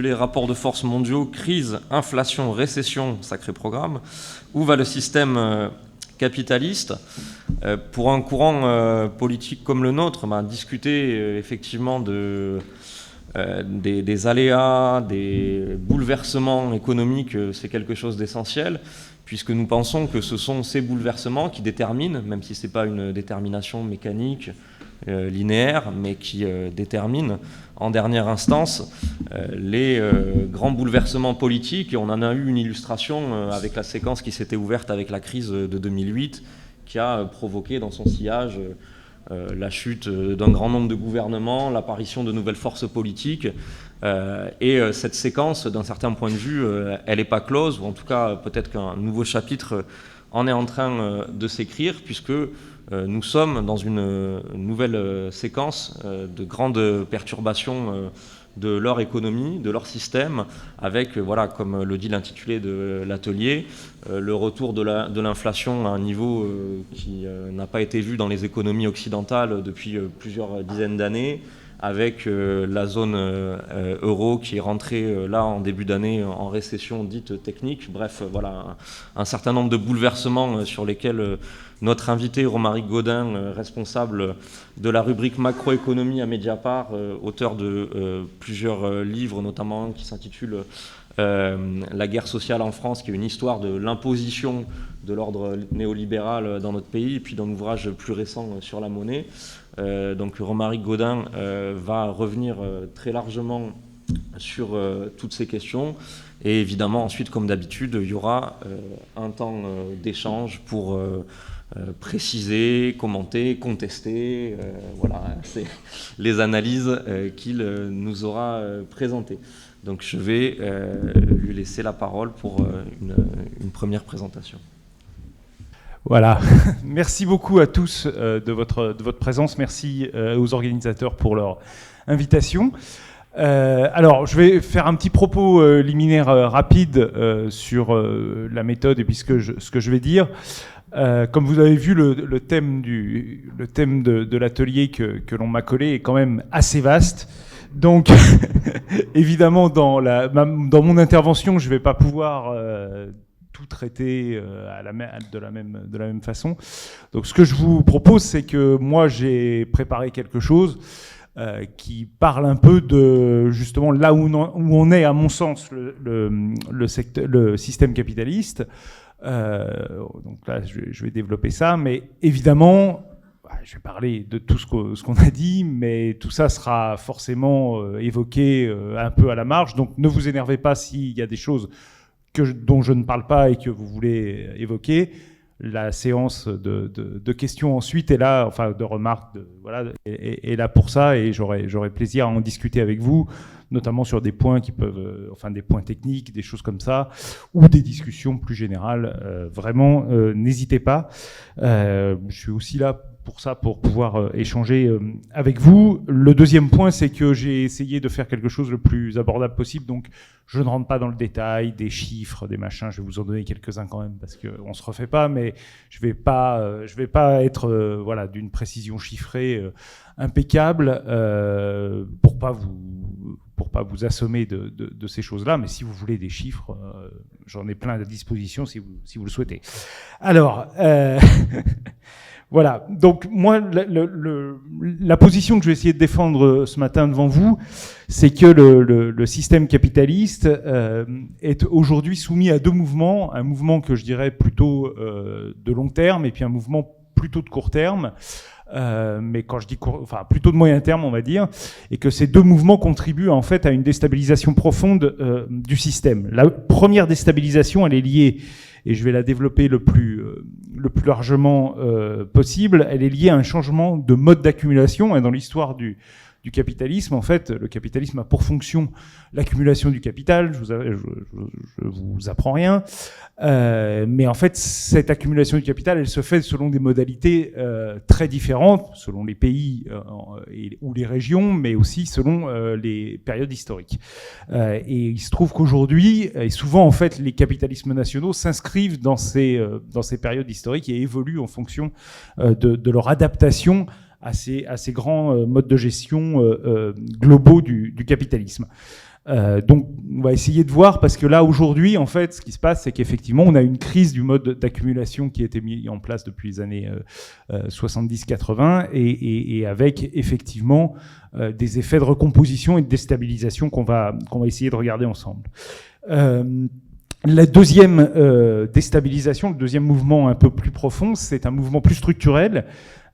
les rapports de force mondiaux, crise, inflation, récession, sacré programme. Où va le système euh, capitaliste euh, Pour un courant euh, politique comme le nôtre, bah, discuter effectivement de, des, des, aléas, des bouleversements économiques, c'est quelque chose d'essentiel, puisque nous pensons que ce sont ces bouleversements qui déterminent, même si ce n'est pas une détermination mécanique, euh, linéaire, mais qui euh, détermine en dernière instance euh, les grands bouleversements politiques. On en a eu une illustration avec la séquence qui s'était ouverte avec la crise de 2008, qui a provoqué dans son sillage la chute d'un grand nombre de gouvernements, l'apparition de nouvelles forces politiques. et cette séquence, d'un certain point de vue, elle n'est pas close, ou en tout cas peut-être qu'un nouveau chapitre en est en train de s'écrire, puisque nous sommes dans une euh, nouvelle euh, séquence de grandes perturbations de leur économie, de leur système, avec, voilà, comme le dit l'intitulé de l'atelier, le retour de l'inflation à un niveau qui n'a pas été vu dans les économies occidentales depuis plusieurs dizaines d'années, avec la zone euro qui est rentrée là en début d'année en récession dite technique. Bref, voilà, un, certain nombre de bouleversements sur lesquels notre invité, Romaric Godin, euh, responsable de la rubrique macroéconomie à Mediapart, euh, auteur de euh, plusieurs livres, notamment qui s'intitule La guerre sociale en France, qui est une histoire de l'imposition de l'ordre néolibéral dans notre pays, et puis d'un ouvrage plus récent sur la monnaie. Donc Romaric Godin va revenir très largement sur toutes ces questions. Et évidemment, ensuite, comme d'habitude, il y aura un temps d'échange pour euh, préciser, commenter, contester. Euh, voilà, c'est les analyses euh, qu'il nous aura présentées. Donc je vais lui laisser la parole pour une, première présentation. Voilà, merci beaucoup à tous de, votre, de votre présence, merci aux organisateurs pour leur invitation. alors, je vais faire un petit propos liminaire rapide sur la méthode et puis ce que je vais dire. Euh, comme vous avez vu, le, thème, du, le thème de, l'atelier que, que l'on m'a collé est quand même assez vaste. Donc, évidemment, dans, la, dans mon intervention, je ne vais pas pouvoir euh, tout traiter euh, de, la même, de la même façon. Donc, ce que je vous propose, c'est que moi, j'ai préparé quelque chose qui parle un peu de justement là où on, où on est, à mon sens, le, le, système capitaliste. Euh, donc là, je, vais développer ça, mais évidemment, bah, je vais parler de tout ce qu'on a dit, mais tout ça sera forcément euh, évoqué euh, un peu à la marge. Donc ne vous énervez pas s'il y a des choses que dont je ne parle pas et que vous voulez évoquer. La séance de, questions ensuite est là, enfin de remarques, voilà, est, là pour ça et j'aurai plaisir à en discuter avec vous notamment sur des points qui peuvent, euh, enfin des points techniques, des choses comme ça, ou des discussions plus générales. Euh, vraiment, euh, n'hésitez pas. je suis aussi là pour ça, pour pouvoir échanger avec vous. Le deuxième point, c'est que j'ai essayé de faire quelque chose le plus abordable possible. Donc, je ne rentre pas dans le détail des chiffres, des machins. Je vais vous en donner quelques-uns quand même parce qu'on se refait pas, mais je vais pas, je vais pas être, voilà, d'une précision chiffrée impeccable pour pas vous pour pas vous assommer de, ces choses-là, mais si vous voulez des chiffres, euh, j'en ai plein à disposition si vous, si vous le souhaitez. Alors, euh, voilà. Donc moi, la position que je vais essayer de défendre ce matin devant vous, c'est que le, système capitaliste euh, est aujourd'hui soumis à deux mouvements, un mouvement que je dirais plutôt de long terme et puis un mouvement plutôt de court terme. Euh, mais quand je dis enfin plutôt de moyen terme, on va dire, et que ces deux mouvements contribuent en fait à une déstabilisation profonde euh, du système. La première déstabilisation, elle est liée, et je vais la développer le plus euh, le plus largement possible, elle est liée à un changement de mode d'accumulation. Et dans l'histoire du du capitalisme. En fait, le capitalisme a pour fonction l'accumulation du capital. Je vous, vous apprends rien, euh, mais en fait, cette accumulation du capital, elle se fait selon des modalités euh, très différentes, selon les pays euh, ou les régions, mais aussi selon les périodes historiques. Et il se trouve qu'aujourd'hui, et souvent en fait, les capitalismes nationaux s'inscrivent dans ces dans ces périodes historiques et évoluent en fonction de leur adaptation à ces, grands euh, modes de gestion euh, euh, globaux du, capitalisme. Donc, on va essayer de voir parce que là, aujourd'hui, en fait, ce qui se passe, c'est qu'effectivement, on a une crise du mode d'accumulation qui a été mis en place depuis les années 70-80 et, avec effectivement des effets de recomposition et de déstabilisation qu'on va, qu'on va essayer de regarder ensemble. La deuxième déstabilisation, le deuxième mouvement un peu plus profond, c'est un mouvement plus structurel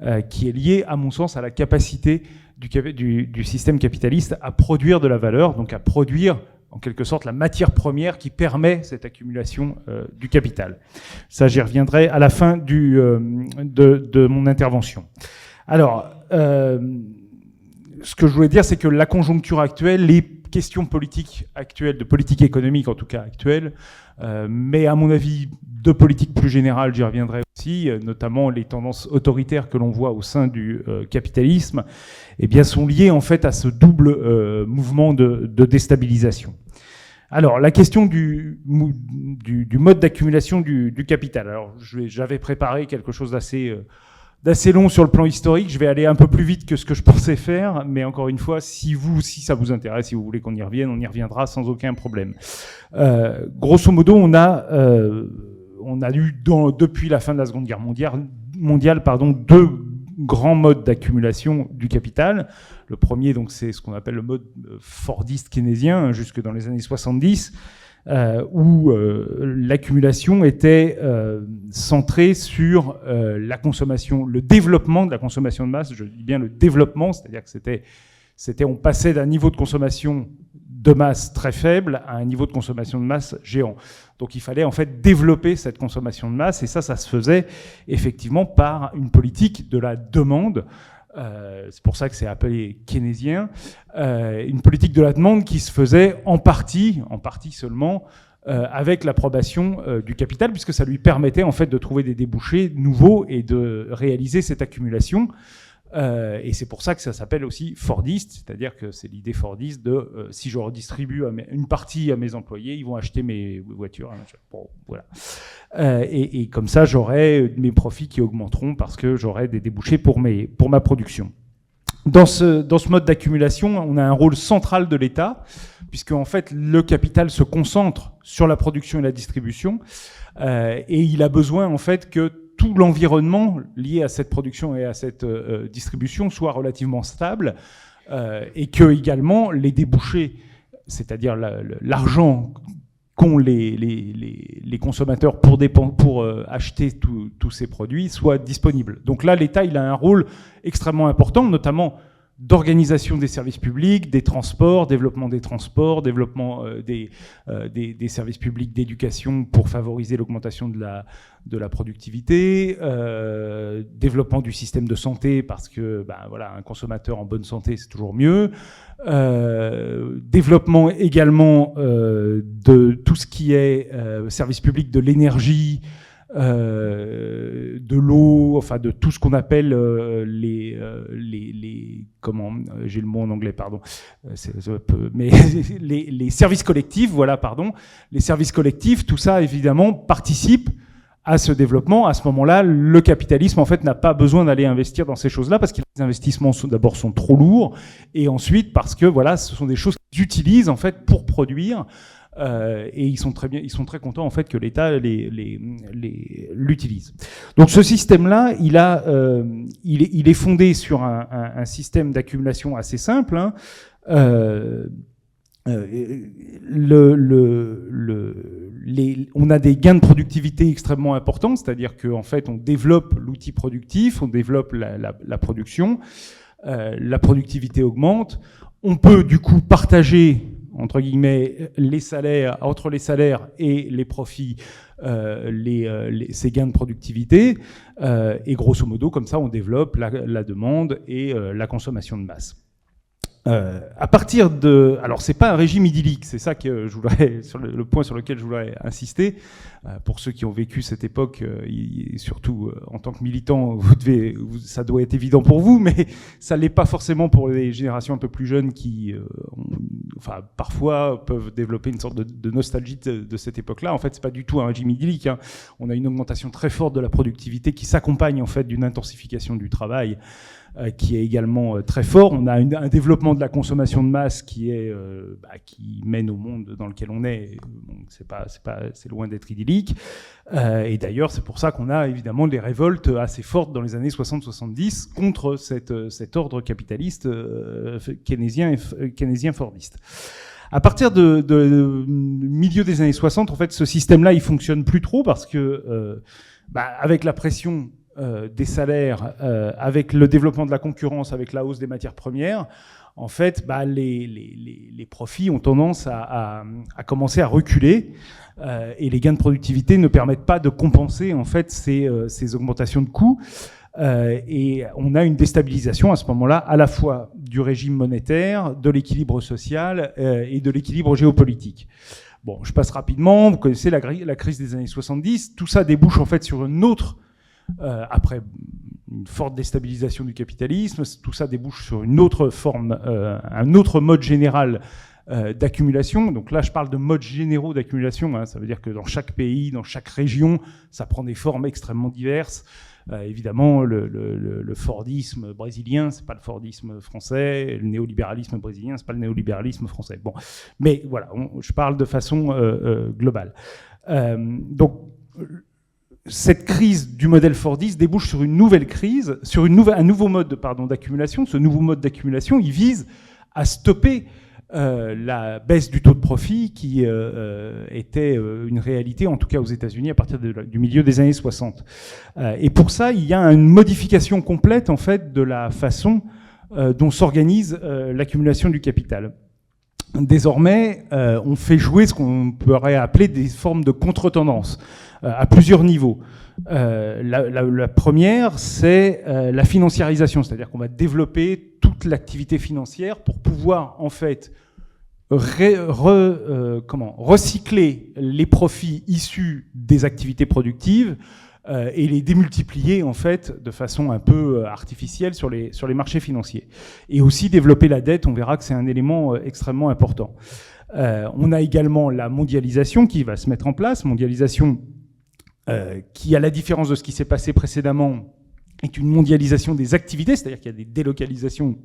euh, qui est lié, à mon sens, à la capacité du, système capitaliste à produire de la valeur, donc à produire en quelque sorte la matière première qui permet cette accumulation euh, du capital. Ça, j'y reviendrai à la fin de, de, mon intervention. Alors, ce que je voulais dire, c'est que la conjoncture actuelle, les questions politiques actuelles, de politique économique en tout cas actuelle, euh, mais à mon avis de politique plus générale, j'y reviendrai aussi, euh, notamment les tendances autoritaires que l'on voit au sein du euh, capitalisme, eh bien, sont liées en fait à ce double mouvement de, déstabilisation. Alors, la question du, mode d'accumulation du, du, capital. Alors, j'avais préparé quelque chose d'assez d'assez long sur le plan historique. Je vais aller un peu plus vite que ce que je pensais faire, mais encore une fois, si vous, si ça vous intéresse, si vous voulez qu'on y revienne, on y reviendra sans aucun problème. Euh, grosso modo, on a, euh, eu depuis la fin de la Seconde Guerre mondiale, mondiale pardon, deux grands modes d'accumulation du capital. Le premier, donc, c'est ce qu'on appelle le mode fordiste keynésien, hein, jusque dans les années 70. Euh, où euh, l'accumulation était euh, centrée sur la consommation, le développement de la consommation de masse. Je dis bien le développement, c'est-à-dire que c'était, c'était, on passait d'un niveau de consommation de masse très faible à un niveau de consommation de masse géant. Donc il fallait en fait développer cette consommation de masse et ça, ça se faisait effectivement par une politique de la demande euh, c'est pour ça que c'est appelé keynésien, euh, une politique de la demande qui se faisait en partie, en partie seulement, euh, avec l'approbation du capital, puisque ça lui permettait en fait de trouver des débouchés nouveaux et de réaliser cette accumulation. Euh, et c'est pour ça que ça s'appelle aussi Fordiste, c'est-à-dire que c'est l'idée Fordiste de euh, si je redistribue une partie à mes employés, ils vont acheter mes voitures. Hein, voilà. Euh, et, et, comme ça, j'aurai mes profits qui augmenteront parce que j'aurai des débouchés pour, mes, pour ma production. Dans ce, dans ce mode d'accumulation, on a un rôle central de l'État, puisque en fait le capital se concentre sur la production et la distribution, et il a besoin en fait que tout l'environnement lié à cette production et à cette euh, euh, distribution soit relativement stable euh, et que également les débouchés, c'est-à-dire l'argent qu'ont les, consommateurs pour, pour acheter tous ces produits, soient disponibles. Donc là, l'État, il a un rôle extrêmement important, notamment d'organisation des services publics, des transports, développement des transports, développement euh, euh, des, services publics d'éducation pour favoriser l'augmentation de la, de la productivité, euh, développement du système de santé parce que ben, voilà, un consommateur en bonne santé c'est toujours mieux, développement également de tout ce qui est service public de l'énergie, euh, de l'eau, enfin de tout ce qu'on appelle euh, les, euh, les, les, comment, j'ai le mot en anglais, pardon, mais les, services collectifs, voilà, pardon, les services collectifs, tout ça évidemment participe à ce développement. À ce moment-là, le capitalisme en fait n'a pas besoin d'aller investir dans ces choses-là parce que les investissements d'abord sont trop lourds et ensuite parce que voilà, ce sont des choses qu'ils utilisent en fait pour produire. Euh, et ils sont très bien, ils sont très contents en fait que l'État l'utilise. Donc ce système-là, il euh, est, fondé sur un, système d'accumulation assez simple. Hein. Euh, on a des gains de productivité extrêmement importants, c'est-à-dire qu'en en fait on développe l'outil productif, on développe la, la, production, la productivité augmente, on peut du coup partager entre guillemets, les salaires, entre les salaires et les profits, euh, les, euh, ces gains de productivité. Euh, et grosso modo, comme ça, on développe la, demande et la consommation de masse. Euh, à partir de, alors c'est pas un régime idyllique, c'est ça que je voudrais, sur le, point sur lequel je voudrais insister. Euh, pour ceux qui ont vécu cette époque, euh, et surtout en tant que militant, vous devez, ça doit être évident pour vous, mais ça l'est pas forcément pour les générations un peu plus jeunes qui, enfin, parfois peuvent développer une sorte de, nostalgie de, cette époque-là. En fait, c'est pas du tout un régime idyllique. Hein. On a une augmentation très forte de la productivité qui s'accompagne en fait d'une intensification du travail. Euh, qui est également euh, très fort. On a un développement de la consommation de masse qui est bah, qui mène au monde dans lequel on est. c'est pas pas loin d'être idyllique. et d'ailleurs, c'est pour ça qu'on a évidemment des révoltes assez fortes dans les années 60-70 contre cette, cet ordre capitaliste keynésien, keynésien fordiste. À partir de, milieu des années 60, en fait, ce système-là, il fonctionne plus trop parce que, euh, bah, avec la pression euh, des salaires, euh, avec le développement de la concurrence, avec la hausse des matières premières, en fait, bah, les, profits ont tendance à, commencer à reculer euh, et les gains de productivité ne permettent pas de compenser en fait ces, augmentations de coûts. Et on a une déstabilisation à ce moment-là, à la fois du régime monétaire, de l'équilibre social et de l'équilibre géopolitique. Bon, je passe rapidement. Vous connaissez la, la, crise des années 70. Tout ça débouche en fait sur une autre, euh, après une forte déstabilisation du capitalisme, tout ça débouche sur une autre forme, euh, un autre mode général euh, d'accumulation. Donc là, je parle de modes généraux d'accumulation. Hein. Ça veut dire que dans chaque pays, dans chaque région, ça prend des formes extrêmement diverses. Évidemment, le, Fordisme brésilien, c'est pas le Fordisme français. Le néolibéralisme brésilien, c'est pas le néolibéralisme français. Bon, mais voilà, je parle de façon globale. Donc cette crise du modèle Fordiste débouche sur une nouvelle crise, sur un nouveau mode d'accumulation. Ce nouveau mode d'accumulation, il vise à stopper euh, la baisse du taux de profit qui euh, euh était une réalité, en tout cas aux États-Unis, à partir du milieu des années 60. Euh, et pour ça, il y a une modification complète en fait de la façon dont s'organise l'accumulation du capital. Désormais, on fait jouer ce qu'on pourrait appeler des formes de contre-tendance à plusieurs niveaux. Euh, la, première, c'est euh, la financiarisation, c'est-à-dire qu'on va développer toute l'activité financière pour pouvoir en fait euh, recycler les profits issus des activités productives euh, et les démultiplier en fait de façon un peu artificielle sur les, sur les marchés financiers. Et aussi développer la dette, on verra que c'est un élément extrêmement important. on a également la mondialisation qui va se mettre en place, mondialisation euh, qui, à la différence de ce qui s'est passé précédemment, est une mondialisation des activités, c'est-à-dire qu'il y a des délocalisations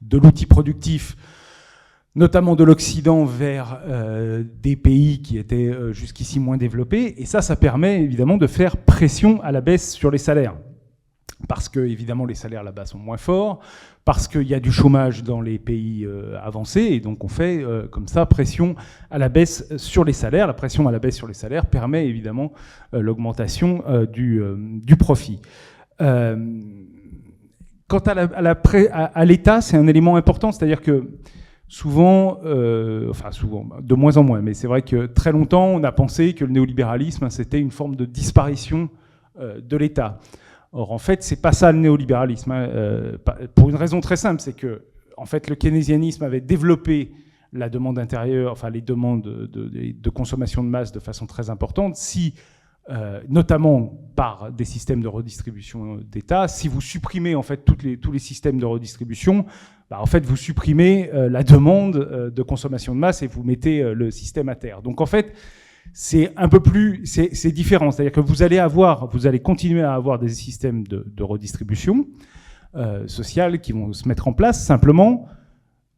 de l'outil productif, notamment de l'Occident vers euh, des pays qui étaient euh, jusqu'ici moins développés. Et ça, ça permet évidemment de faire pression à la baisse sur les salaires parce que évidemment les salaires là-bas sont moins forts, parce qu'il y a du chômage dans les pays euh, avancés, et donc on fait euh, comme ça pression à la baisse sur les salaires. La pression à la baisse sur les salaires permet évidemment euh, l'augmentation du, du, profit. quant à l'État, c'est un élément important, c'est-à-dire que souvent, enfin souvent, de moins en moins, mais c'est vrai que très longtemps, on a pensé que le néolibéralisme, c'était une forme de disparition de l'État. Or, en fait, c'est pas ça le néolibéralisme. Hein. Euh, pour une raison très simple, c'est que, en fait, le keynésianisme avait développé la demande intérieure, enfin les demandes de, consommation de masse de façon très importante. Si, euh, notamment par des systèmes de redistribution d'État, si vous supprimez en fait toutes les, tous les systèmes de redistribution, bah, en fait vous supprimez euh, la demande de consommation de masse et vous mettez le système à terre. Donc en fait, c'est un peu plus, c'est différent. C'est-à-dire que vous allez avoir, vous allez continuer à avoir des systèmes de, redistribution euh, sociale qui vont se mettre en place. Simplement,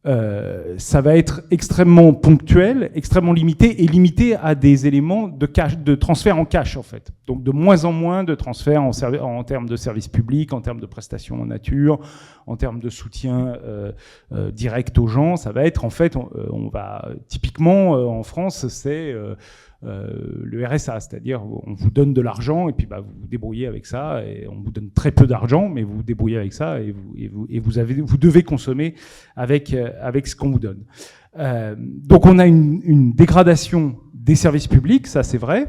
euh, ça va être extrêmement ponctuel, extrêmement limité et limité à des éléments de, transfert en cash en fait. Donc de moins en moins de transferts en, termes de services publics, en termes de prestations en nature, en termes de soutien euh, direct aux gens. Ça va être en fait, on, va typiquement en France, c'est le RSA, c'est-à-dire on vous donne de l'argent et puis bah, vous vous débrouillez avec ça on vous donne très peu d'argent mais vous vous débrouillez avec ça et vous, devez consommer avec, euh, avec ce qu'on vous donne. Euh, donc on a une, dégradation des services publics, ça c'est vrai.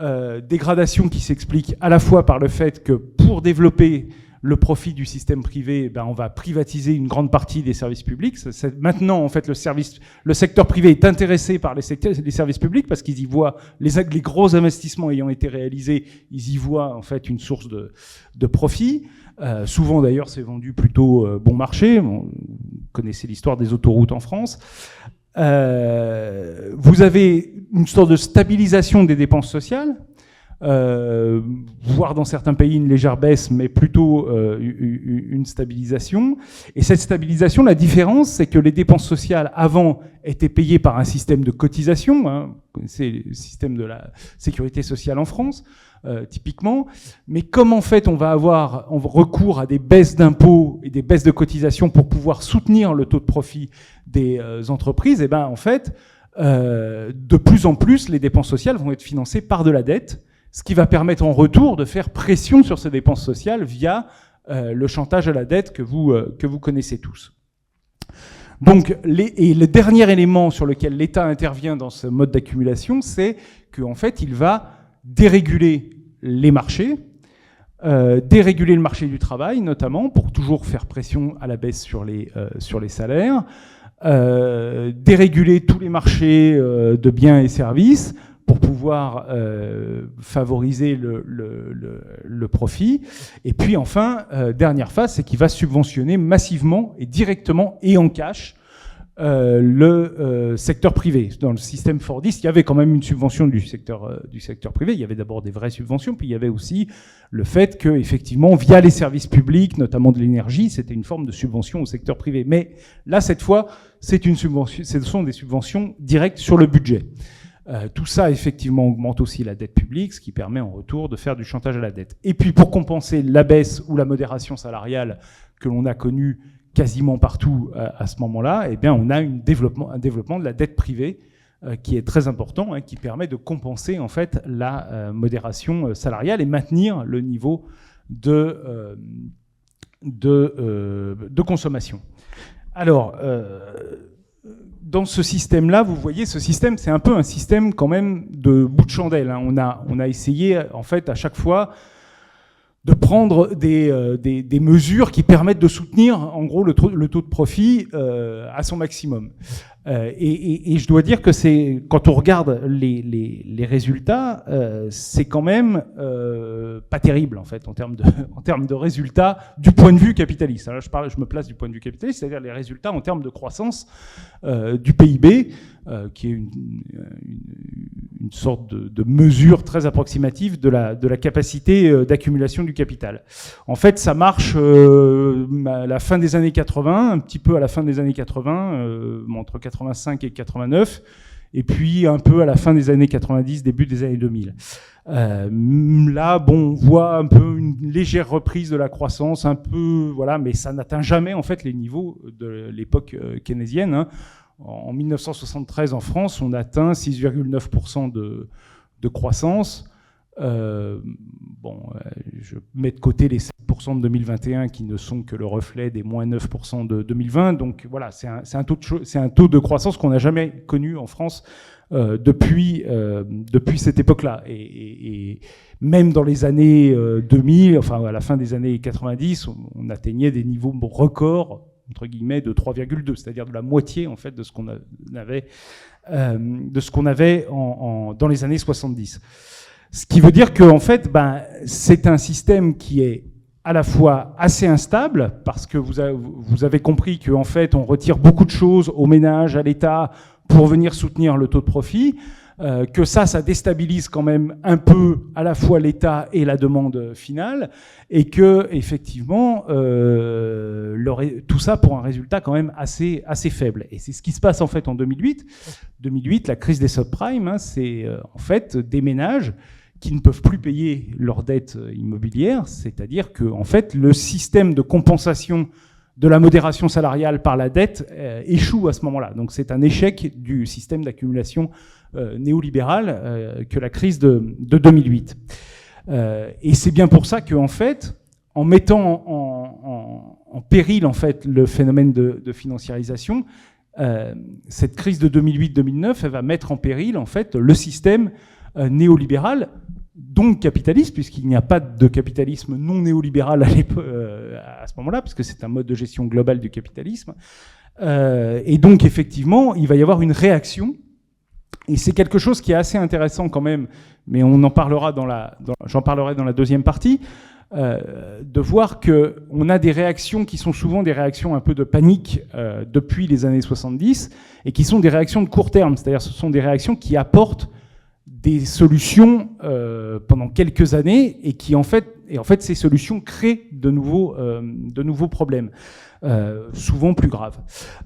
Euh, dégradation qui s'explique à la fois par le fait que pour développer le profit du système privé, ben on va privatiser une grande partie des services publics. maintenant, en fait, le, service, le secteur privé est intéressé par les, services publics parce qu'ils y voient les, les, gros investissements ayant été réalisés, ils y voient en fait une source de, de profit. Euh, souvent d'ailleurs, c'est vendu plutôt euh, bon marché. vous connaissez l'histoire des autoroutes en France. Euh, vous avez une sorte de stabilisation des dépenses sociales. Euh, voire dans certains pays une légère baisse, mais plutôt euh, une stabilisation. Et cette stabilisation, la différence, c'est que les dépenses sociales avant étaient payées par un système de cotisation, hein, c'est le système de la sécurité sociale en France, euh, typiquement. Mais comme en fait on va avoir recours à des baisses d'impôts et des baisses de cotisations pour pouvoir soutenir le taux de profit des entreprises, et eh ben en fait, de plus en plus, les dépenses sociales vont être financées par de la dette ce qui va permettre en retour de faire pression sur ces dépenses sociales via euh, le chantage à la dette que vous, euh, connaissez tous. Donc, et le dernier élément sur lequel l'État intervient dans ce mode d'accumulation, c'est qu'en fait, il va déréguler les marchés, euh, déréguler le marché du travail, notamment, pour toujours faire pression à la baisse sur les salaires, déréguler tous les marchés de biens et services, pour pouvoir euh, favoriser le, le, le, profit. Et puis enfin, euh, dernière phase, c'est qu'il va subventionner massivement et directement et en cash euh, le secteur privé. Dans le système Fordiste, il y avait quand même une subvention du secteur, du secteur privé. Il y avait d'abord des vraies subventions, puis il y avait aussi le fait que, effectivement, via les services publics, notamment de l'énergie, c'était une forme de subvention au secteur privé. Mais là, cette fois, c'est une subvention, ce sont des subventions directes sur le budget. Euh, tout ça, effectivement, augmente aussi la dette publique, ce qui permet en retour de faire du chantage à la dette. Et puis, pour compenser la baisse ou la modération salariale que l'on a connue quasiment partout euh, à ce moment-là, eh bien, on a un développement de la dette privée euh, qui est très important, hein, qui permet de compenser en fait la modération salariale et maintenir le niveau de consommation. Alors, dans ce système-là, vous voyez, ce système, c'est un peu un système quand même de bout de chandelle. Hein. On, a, essayé, en fait, à chaque fois, de prendre des, euh, mesures qui permettent de soutenir, en gros, le, le taux de profit euh, à son maximum. Euh, et, je dois dire que c'est quand on regarde les, résultats, euh, c'est quand même euh, pas terrible en fait en termes de résultats du point de vue capitaliste. Alors je parle, je me place du point de vue capitaliste, c'est-à-dire les résultats en termes de croissance du PIB, qui est une, sorte de, mesure très approximative de la de la capacité d'accumulation du capital. En fait, ça marche à la fin des années 80, un petit peu à la fin des années 80, entre 85 et 89, et puis un peu à la fin des années 90, début des années 2000. Euh, là, bon, on voit un peu une légère reprise de la croissance, un peu, voilà, mais ça n'atteint jamais en fait les niveaux de l'époque euh, keynésienne. Hein. En 1973, en France, on atteint 6,9% de, de croissance. Euh, bon, euh, je mets de côté les 7% de 2021 qui ne sont que le reflet des moins 9% de 2020. Donc voilà, c'est un, taux de, croissance qu'on n'a jamais connu en France euh, depuis, cette époque-là. Et, même dans les années 2000, enfin à la fin des années 90, on, atteignait des niveaux records entre guillemets de 3,2, c'est-à-dire de la moitié en fait de ce qu'on avait, dans les années 70. Ce qui veut dire que en fait, ben, c'est un système qui est à la fois assez instable, parce que vous, avez, compris qu'en fait, on retire beaucoup de choses aux ménages, à l'État, pour venir soutenir le taux de profit, euh, que ça, ça déstabilise quand même un peu à la fois l'État et la demande finale, et que effectivement, euh, tout ça pour un résultat quand même assez assez faible. Et c'est ce qui se passe en fait en 2008. 2008, la crise des subprimes, hein, c'est euh, en fait des ménages qui ne peuvent plus payer leurs dettes immobilières, c'est-à-dire que en fait le système de compensation de la modération salariale par la dette euh, échoue à ce moment-là. Donc c'est un échec du système d'accumulation euh, néolibéral euh, que la crise de, de 2008. Euh, et c'est bien pour ça que en fait, en mettant en, péril en fait le phénomène de, financiarisation, euh, cette crise de 2008-2009, elle va mettre en péril en fait le système néolibéral donc capitaliste, puisqu'il n'y a pas de capitalisme non néolibéral à, euh, ce moment-là, puisque c'est un mode de gestion global du capitalisme. Euh, et donc, effectivement, il va y avoir une réaction. Et c'est quelque chose qui est assez intéressant quand même, mais on en parlera dans la, j'en parlerai dans la deuxième partie, euh, de voir que on a des réactions qui sont souvent des réactions un peu de panique euh, depuis les années 70 et qui sont des réactions de court terme, c'est-à-dire ce sont des réactions qui apportent des solutions pendant quelques années et qui en fait, et en fait ces solutions créent de nouveaux, de nouveaux problèmes. souvent plus graves.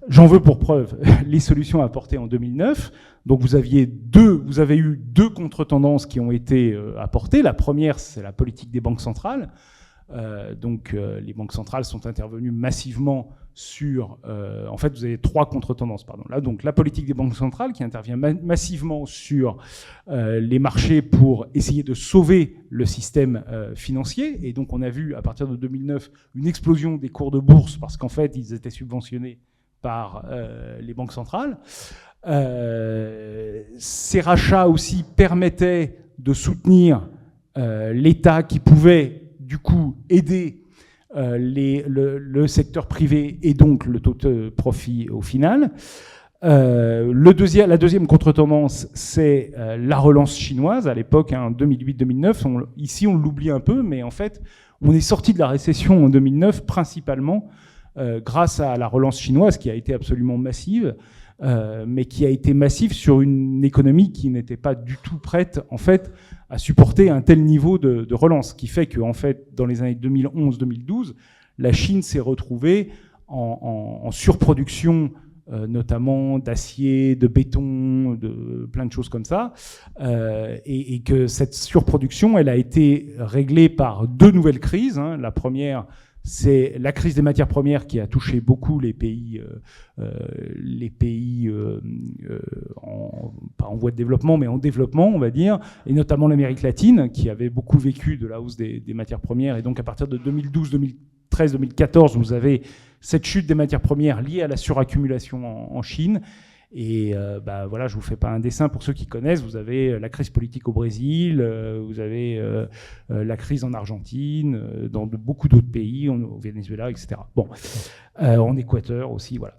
J'en veux pour preuve les solutions apportées en 2009. Donc vous aviez deux, vous avez eu deux contre-tendances qui ont été apportées. La première, c'est la politique des banques centrales. Euh, donc euh, les banques centrales sont intervenues massivement sur... Euh, en fait, vous avez trois contre-tendances. Là, donc la politique des banques centrales qui intervient massivement sur les marchés pour essayer de sauver le système financier. Et donc on a vu à partir de 2009 une explosion des cours de bourse parce qu'en fait, ils étaient subventionnés par les banques centrales. ces rachats aussi permettaient de soutenir l'État qui pouvait du coup aider euh, le, secteur privé et donc le taux de profit au final. Euh, la deuxième contre-tendance, c'est euh, la relance chinoise. À l'époque, en hein, 2008-2009, ici on l'oublie un peu, mais en fait, on est sorti de la récession en 2009 principalement grâce à la relance chinoise qui a été absolument massive. mais qui a été massive sur une économie qui n'était pas du tout prête, en fait, à supporter un tel niveau de, relance, qui fait que, en fait, dans les années 2011-2012, la Chine s'est retrouvée en, surproduction, euh, notamment d'acier, de béton, de plein de choses comme ça, euh, et, que cette surproduction, elle a été réglée par deux nouvelles crises. Hein. La première, c'est la crise des matières premières qui a touché beaucoup les pays, euh, euh, euh, en voie de développement, mais en développement, on va dire, et notamment l'Amérique latine, qui avait beaucoup vécu de la hausse des, matières premières. Et donc à partir de 2012, 2013, 2014, vous avez cette chute des matières premières liée à la suraccumulation en Chine. Et euh, bah, voilà, je vous fais pas un dessin pour ceux qui connaissent. Vous avez euh, la crise politique au Brésil, euh, vous avez la crise en Argentine, dans beaucoup d'autres pays, au Venezuela, etc. Bon, en Équateur aussi, voilà.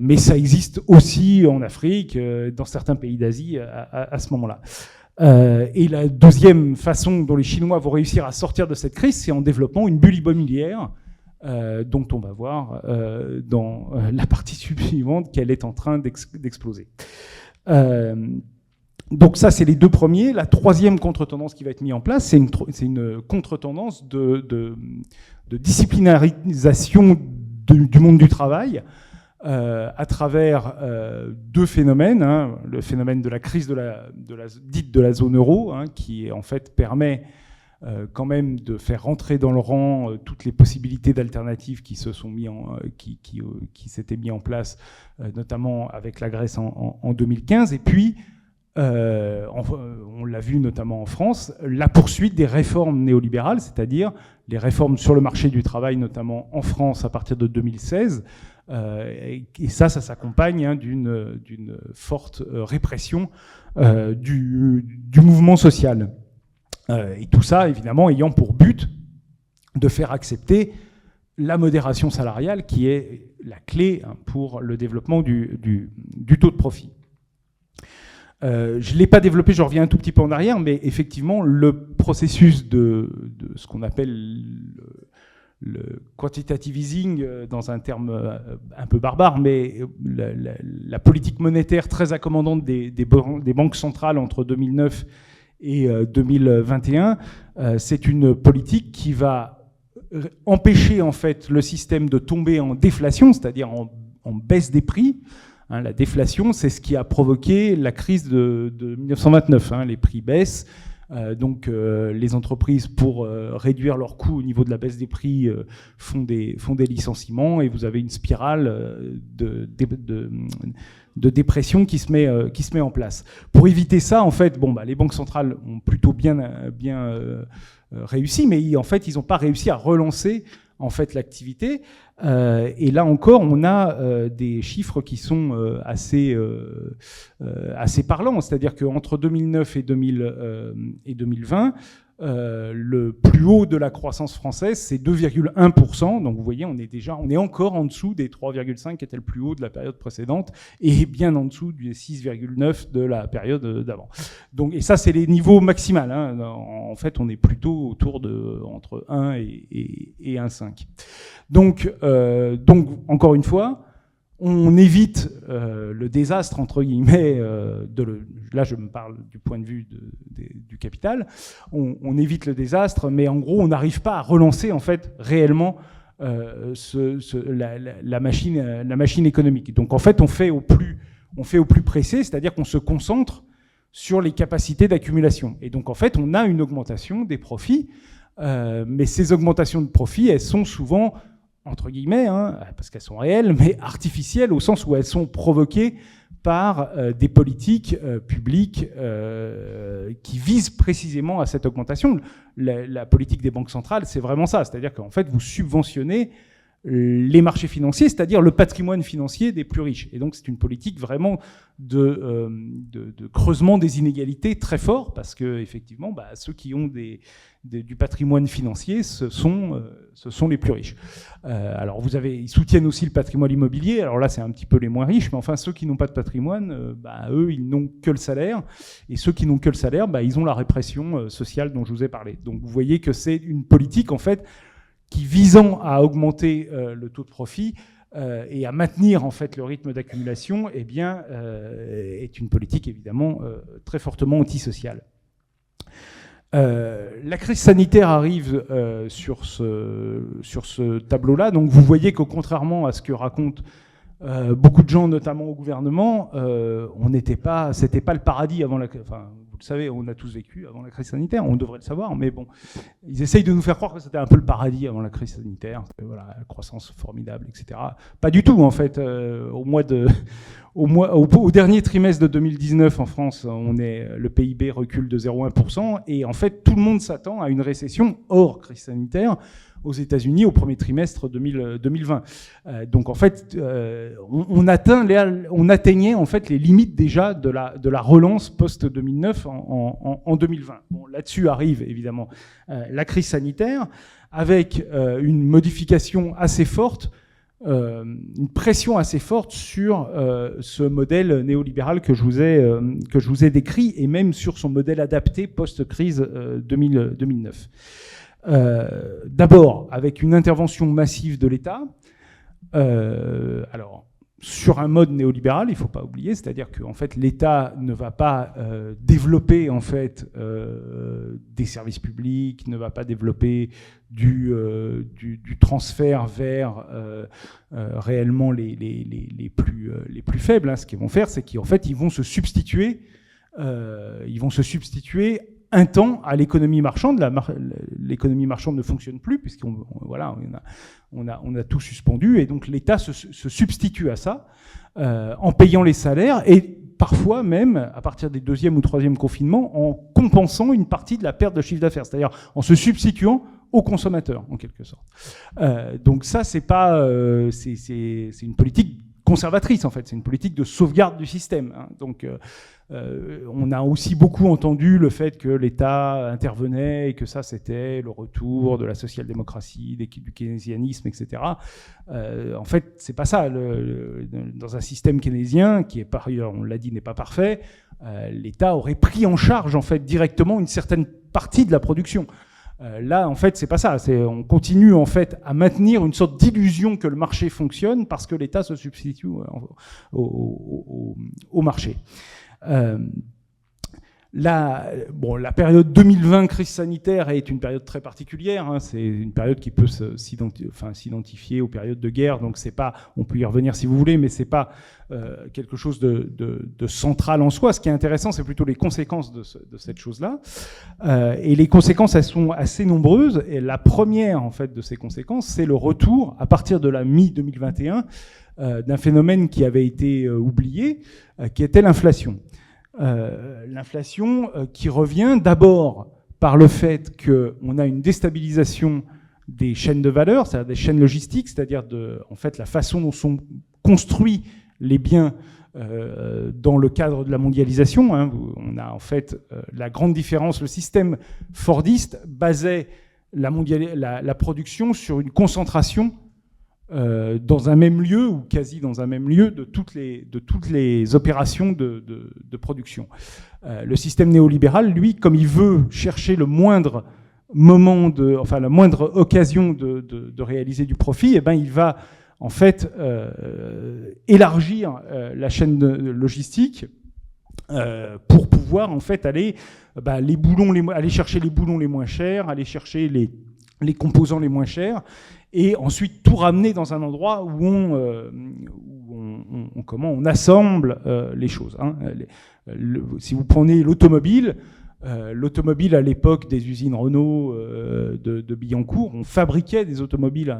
mais ça existe aussi en Afrique, dans certains pays d'Asie à, ce moment-là. et la deuxième façon dont les Chinois vont réussir à sortir de cette crise, c'est en développant une bulle immobilière euh, dont on va voir euh, dans euh, la partie suivante qu'elle est en train d'exploser. donc ça, c'est les deux premiers. La troisième contre-tendance qui va être mise en place, c'est une, contre-tendance de, disciplinarisation du monde du travail à travers deux phénomènes. Hein. le phénomène de la crise de la, dite de la zone euro, hein, qui en fait permet quand même de faire rentrer dans le rang euh, toutes les possibilités d'alternatives qui se sont mis en, euh, qui, qui, qui s'étaient mis en place, notamment avec la Grèce en, en 2015, et puis on l'a vu notamment en France, la poursuite des réformes néolibérales, c'est-à-dire les réformes sur le marché du travail, notamment en France à partir de 2016. et, ça, ça s'accompagne hein, d'une forte répression du, du, mouvement social. Euh, et tout ça, évidemment, ayant pour but de faire accepter la modération salariale qui est la clé hein, pour le développement du, taux de profit. Euh, je ne l'ai pas développé, je reviens un tout petit peu en arrière, mais effectivement, le processus de, ce qu'on appelle le, quantitative easing, euh, dans un terme un peu barbare, mais la, politique monétaire très accommodante des, banques centrales entre 2009 et 2021, euh, euh, c'est une politique qui va empêcher en fait le système de tomber en déflation, c'est-à-dire en, baisse des prix. Hein, la déflation, c'est ce qui a provoqué la crise de, 1929. Hein, les prix baissent, euh, donc les entreprises, pour réduire leurs coûts au niveau de la baisse des prix, font, des, licenciements et vous avez une spirale de dépression qui se met, euh, qui se met en place. Pour éviter ça, en fait, bon, bah, les banques centrales ont plutôt bien, euh, euh, réussi, mais en fait, ils n'ont pas réussi à relancer en fait l'activité. Et là encore, on a des chiffres qui sont assez, assez parlants. C'est-à-dire qu'entre 2009 et, 2000, et 2020, euh, le plus haut de la croissance française, c'est 2,1%. Donc vous voyez, on est déjà, on est encore en dessous des 3,5 qui étaient le plus haut de la période précédente et bien en dessous des 6,9 de la période d'avant. Donc et ça, c'est les niveaux maximaux. Hein. En fait, on est plutôt autour de entre 1 et, et, 1,5. Donc, euh, donc encore une fois, on évite le désastre, entre guillemets, de là je me parle du point de vue du capital, on, évite le désastre, mais en gros on n'arrive pas à relancer en fait réellement la, machine, la machine économique. Donc en fait on fait au plus, on fait au plus pressé, c'est-à-dire qu'on se concentre sur les capacités d'accumulation. Et donc en fait, on a une augmentation des profits, euh, mais ces augmentations de profits, elles sont souvent, entre guillemets, hein, parce qu'elles sont réelles, mais artificielles au sens où elles sont provoquées par euh, des politiques euh, publiques qui visent précisément à cette augmentation. La politique des banques centrales, c'est vraiment ça, c'est-à-dire qu'en fait, vous subventionnez les marchés financiers, c'est-à-dire le patrimoine financier des plus riches. Et donc c'est une politique vraiment de, euh, creusement des inégalités très fort, parce que effectivement, bah, ceux qui ont du patrimoine financier, ce sont, euh, les plus riches. Euh, alors vous avez, ils soutiennent aussi le patrimoine immobilier. Alors là, c'est un petit peu les moins riches, mais enfin ceux qui n'ont pas de patrimoine, bah, eux, ils n'ont que le salaire, et ceux qui n'ont que le salaire, bah, ils ont la répression sociale dont je vous ai parlé. Donc vous voyez que c'est une politique en fait qui, visant à augmenter euh, le taux de profit euh, et à maintenir en fait le rythme d'accumulation, eh bien, euh, est une politique évidemment très fortement antisociale. la crise sanitaire arrive sur ce, sur ce tableau-là. Donc vous voyez que contrairement à ce que racontent beaucoup de gens, notamment au gouvernement, on n'était pas, c'était pas le paradis avant la, enfin, vous savez, on a tous vécu avant la crise sanitaire, on devrait le savoir, mais bon, ils essayent de nous faire croire que c'était un peu le paradis avant la crise sanitaire, voilà, la croissance formidable, etc. Pas du tout, en fait. Euh, au dernier trimestre de 2019 en France, le PIB recule de 0,1%, et en fait, tout le monde s'attend à une récession hors crise sanitaire aux États-Unis au premier trimestre 2020. Euh, donc en fait, euh, on, atteignait en fait les limites déjà de la, de la relance post-2009 en, 2020. Bon, là-dessus arrive évidemment euh, la crise sanitaire avec une modification assez forte une pression assez forte sur ce modèle néolibéral que je, vous ai, que je vous ai décrit et même sur son modèle adapté post-crise 2009. Euh, d'abord, avec une intervention massive de l'État. Euh, alors, sur un mode néolibéral, il ne faut pas oublier, c'est-à-dire que fait, l'État ne va pas euh, développer en fait, des services publics, ne va pas développer du, transfert vers réellement les, les, les, plus, les plus faibles. Hein. Ce qu'ils vont faire, c'est qu'en fait, ils vont se substituer, ils vont se substituer un temps à l'économie marchande. L'économie marchande ne fonctionne plus puisqu'on voilà, on a, on, a, tout suspendu et donc l'État se, substitue à ça euh, en payant les salaires et parfois même à partir des deuxième ou troisième confinements en compensant une partie de la perte de chiffre d'affaires, c'est-à-dire en se substituant aux consommateurs en quelque sorte. Euh, donc ça c'est pas euh, c'est une politique conservatrice en fait, c'est une politique de sauvegarde du système. Hein. Donc euh, euh, on a aussi beaucoup entendu le fait que l'État intervenait et que ça c'était le retour de la social-démocratie, du keynésianisme, etc. Euh, en fait, c'est pas ça. dans un système keynésien qui est par ailleurs, on l'a dit, n'est pas parfait, l'État aurait pris en charge en fait directement une certaine partie de la production. Euh, là, en fait, c'est pas ça. On continue en fait à maintenir une sorte d'illusion que le marché fonctionne parce que l'État se substitue au, marché. Euh, la, période 2020 crise sanitaire est une période très particulière. Hein. c'est une période qui peut s'identifier aux périodes de guerre. Donc c'est pas, on peut y revenir si vous voulez, mais c'est pas euh, quelque chose de, central en soi. Ce qui est intéressant, c'est plutôt les conséquences de, cette chose-là. Euh, et les conséquences, elles sont assez nombreuses. Et la première, en fait, de ces conséquences, c'est le retour à partir de la mi 2021 euh, d'un phénomène qui avait été oublié, qui était l'inflation. Euh, l'inflation euh, qui revient d'abord par le fait qu'on a une déstabilisation des chaînes de valeur, c'est-à-dire des chaînes logistiques, c'est-à-dire de, en fait, la façon dont sont construits les biens euh, dans le cadre de la mondialisation. Hein. On a en fait la grande différence, le système fordiste basait la, production sur une concentration euh, dans un même lieu ou quasi dans un même lieu de toutes les, de toutes les opérations de, de, production. Euh, le système néolibéral, lui, comme il veut chercher le moindre moment de, enfin la moindre occasion de, de réaliser du profit, eh ben il va en fait, élargir la chaîne logistique pour pouvoir en fait aller, bah, les boulons, aller chercher les boulons les moins chers, aller chercher les, les composants les moins chers, et ensuite tout ramener dans un endroit où on, on, comment, on assemble les choses. Hein. si vous prenez l'automobile, euh, l'automobile à l'époque des usines Renault euh, de, Billancourt, on fabriquait des automobiles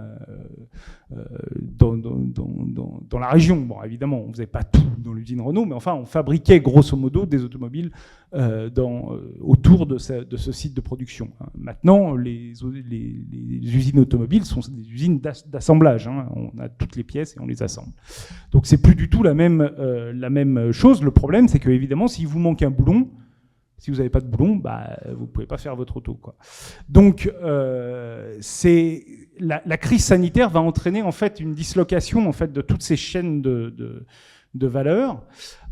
euh, dans, la région. Bon, évidemment, on ne faisait pas tout dans l'usine Renault, mais enfin, on fabriquait grosso modo des automobiles autour de ce, site de production. Hein. Maintenant, les, usines automobiles sont des usines d'assemblage. Hein. On a toutes les pièces et on les assemble. Donc, c'est plus du tout la même, la même chose. Le problème, c'est que évidemment, s'il vous manque un boulon, si vous n'avez pas de boulon, bah, vous ne pouvez pas faire votre auto. Quoi. Donc, euh, la, crise sanitaire va entraîner en fait une dislocation en fait de toutes ces chaînes de, de, de valeur.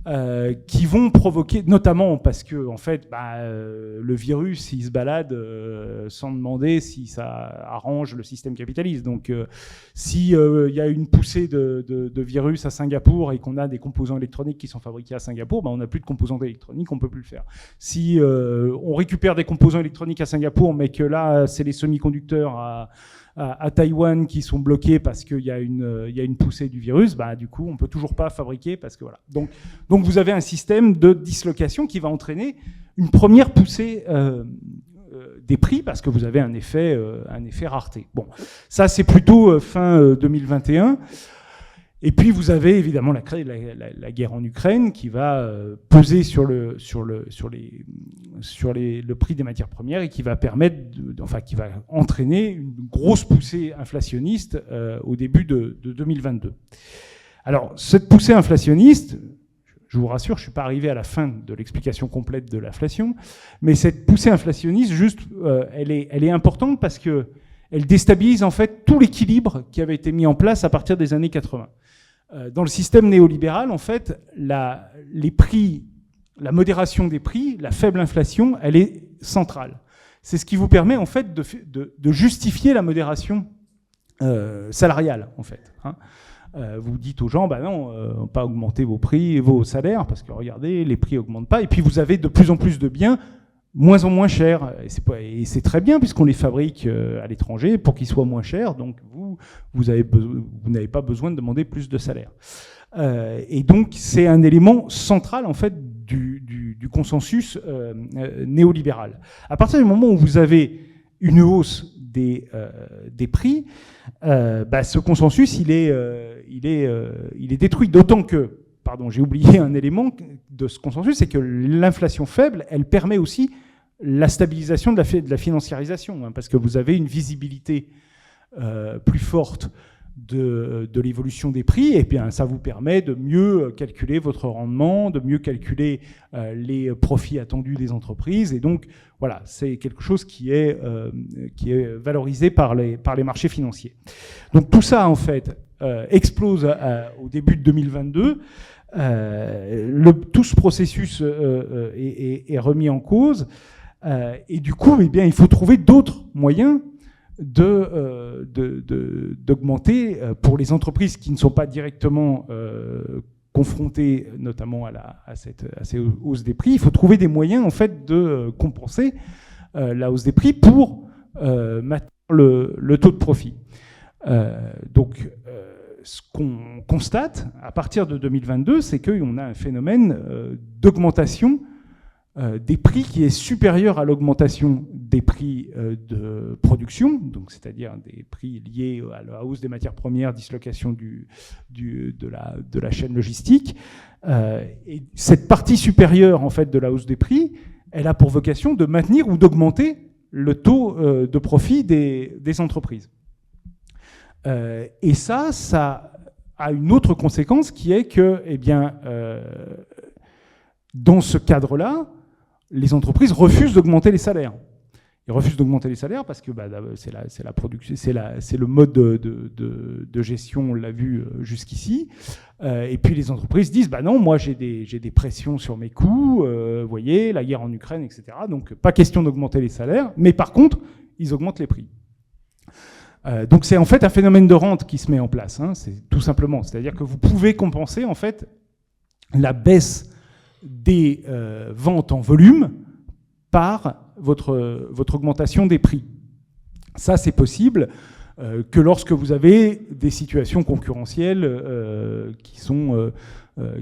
Euh, qui vont provoquer, notamment parce que en fait, bah, euh, le virus, il se balade euh, sans demander si ça arrange le système capitaliste. Donc, s'il y a une poussée de, de, virus à Singapour et qu'on a des composants électroniques qui sont fabriqués à Singapour, bah, on n'a plus de composants électroniques, on peut plus le faire. Si on récupère des composants électroniques à Singapour, mais que là, c'est les semi-conducteurs à à, Taïwan qui sont bloqués parce qu'il y, a une, une poussée du virus, bah, du coup, on ne peut toujours pas fabriquer parce que voilà. Donc, vous avez un système de dislocation qui va entraîner une première poussée euh, euh, des prix parce que vous avez euh, un effet rareté. Bon, ça c'est plutôt fin 2021. Et puis vous avez évidemment la, guerre en Ukraine qui va euh, peser sur, le, sur, le, sur, les, sur les, le prix des matières premières et qui va permettre, enfin qui va entraîner une grosse poussée inflationniste euh, au début de, de, 2022. Alors cette poussée inflationniste, je vous rassure, je ne suis pas arrivé à la fin de l'explication complète de l'inflation, mais cette poussée inflationniste, juste, euh, elle, est, elle est importante parce que elle déstabilise en fait tout l'équilibre qui avait été mis en place à partir des années 80. Euh, dans le système néolibéral, en fait, la, les prix, la modération des prix, la faible inflation, elle est centrale. C'est ce qui vous permet en fait de, justifier la modération euh, salariale, en fait. Hein. Euh, vous dites aux gens, bah non, euh, pas augmenter vos prix et vos salaires, parce que regardez, les prix augmentent pas, et puis vous avez de plus en plus de biens moins en moins chers. Et c'est très bien puisqu'on les fabrique euh, à l'étranger pour qu'ils soient moins chers. Donc vous, n'avez pas besoin de demander plus de salaire. Euh, et donc c'est un élément central en fait du, consensus euh, néolibéral. À partir du moment où vous avez une hausse des, prix, bah, ce consensus il est détruit. D'autant que pardon, j'ai oublié un élément de ce consensus, c'est que l'inflation faible, elle permet aussi la stabilisation de la, financiarisation, hein, parce que vous avez une visibilité euh, plus forte de, l'évolution des prix, et bien ça vous permet de mieux calculer votre rendement, de mieux calculer euh, les profits attendus des entreprises, et donc voilà, c'est quelque chose qui est, euh, valorisé par les marchés financiers. Donc tout ça, en fait, explose au début de 2022. Le, tout ce processus est, est, remis en cause. Euh, et du coup, eh bien, il faut trouver d'autres moyens euh, d'augmenter de, euh, pour les entreprises qui ne sont pas directement confrontées notamment à, cette, ces hausses des prix. Il faut trouver des moyens en fait de compenser la hausse des prix pour maintenir le, le, taux de profit. donc, ce qu'on constate à partir de 2022, c'est qu'on a un phénomène d'augmentation euh, des prix qui est supérieur à l'augmentation des prix euh, de production, donc c'est-à-dire des prix liés à la hausse des matières premières, dislocation de, la, chaîne logistique. Euh, et cette partie supérieure en fait de la hausse des prix, elle a pour vocation de maintenir ou d'augmenter le taux de profit des entreprises. Et ça, ça a une autre conséquence qui est que, eh bien, dans ce cadre-là, les entreprises refusent d'augmenter les salaires. Ils refusent d'augmenter les salaires parce que bah, c'est la, production, c'est le mode de, gestion, on l'a vu euh, jusqu'ici. Euh, et puis les entreprises disent bah non, moi j'ai des, pressions sur mes coûts, euh, voyez, la guerre en Ukraine, etc. Donc pas question d'augmenter les salaires, mais par contre, ils augmentent les prix. Euh, donc c'est en fait un phénomène de rente qui se met en place, hein, c'est tout simplement. C'est-à-dire que vous pouvez compenser en fait la baisse des euh, ventes en volume par votre, votre augmentation des prix. Ça, c'est possible euh, que lorsque vous avez des situations concurrentielles qui sont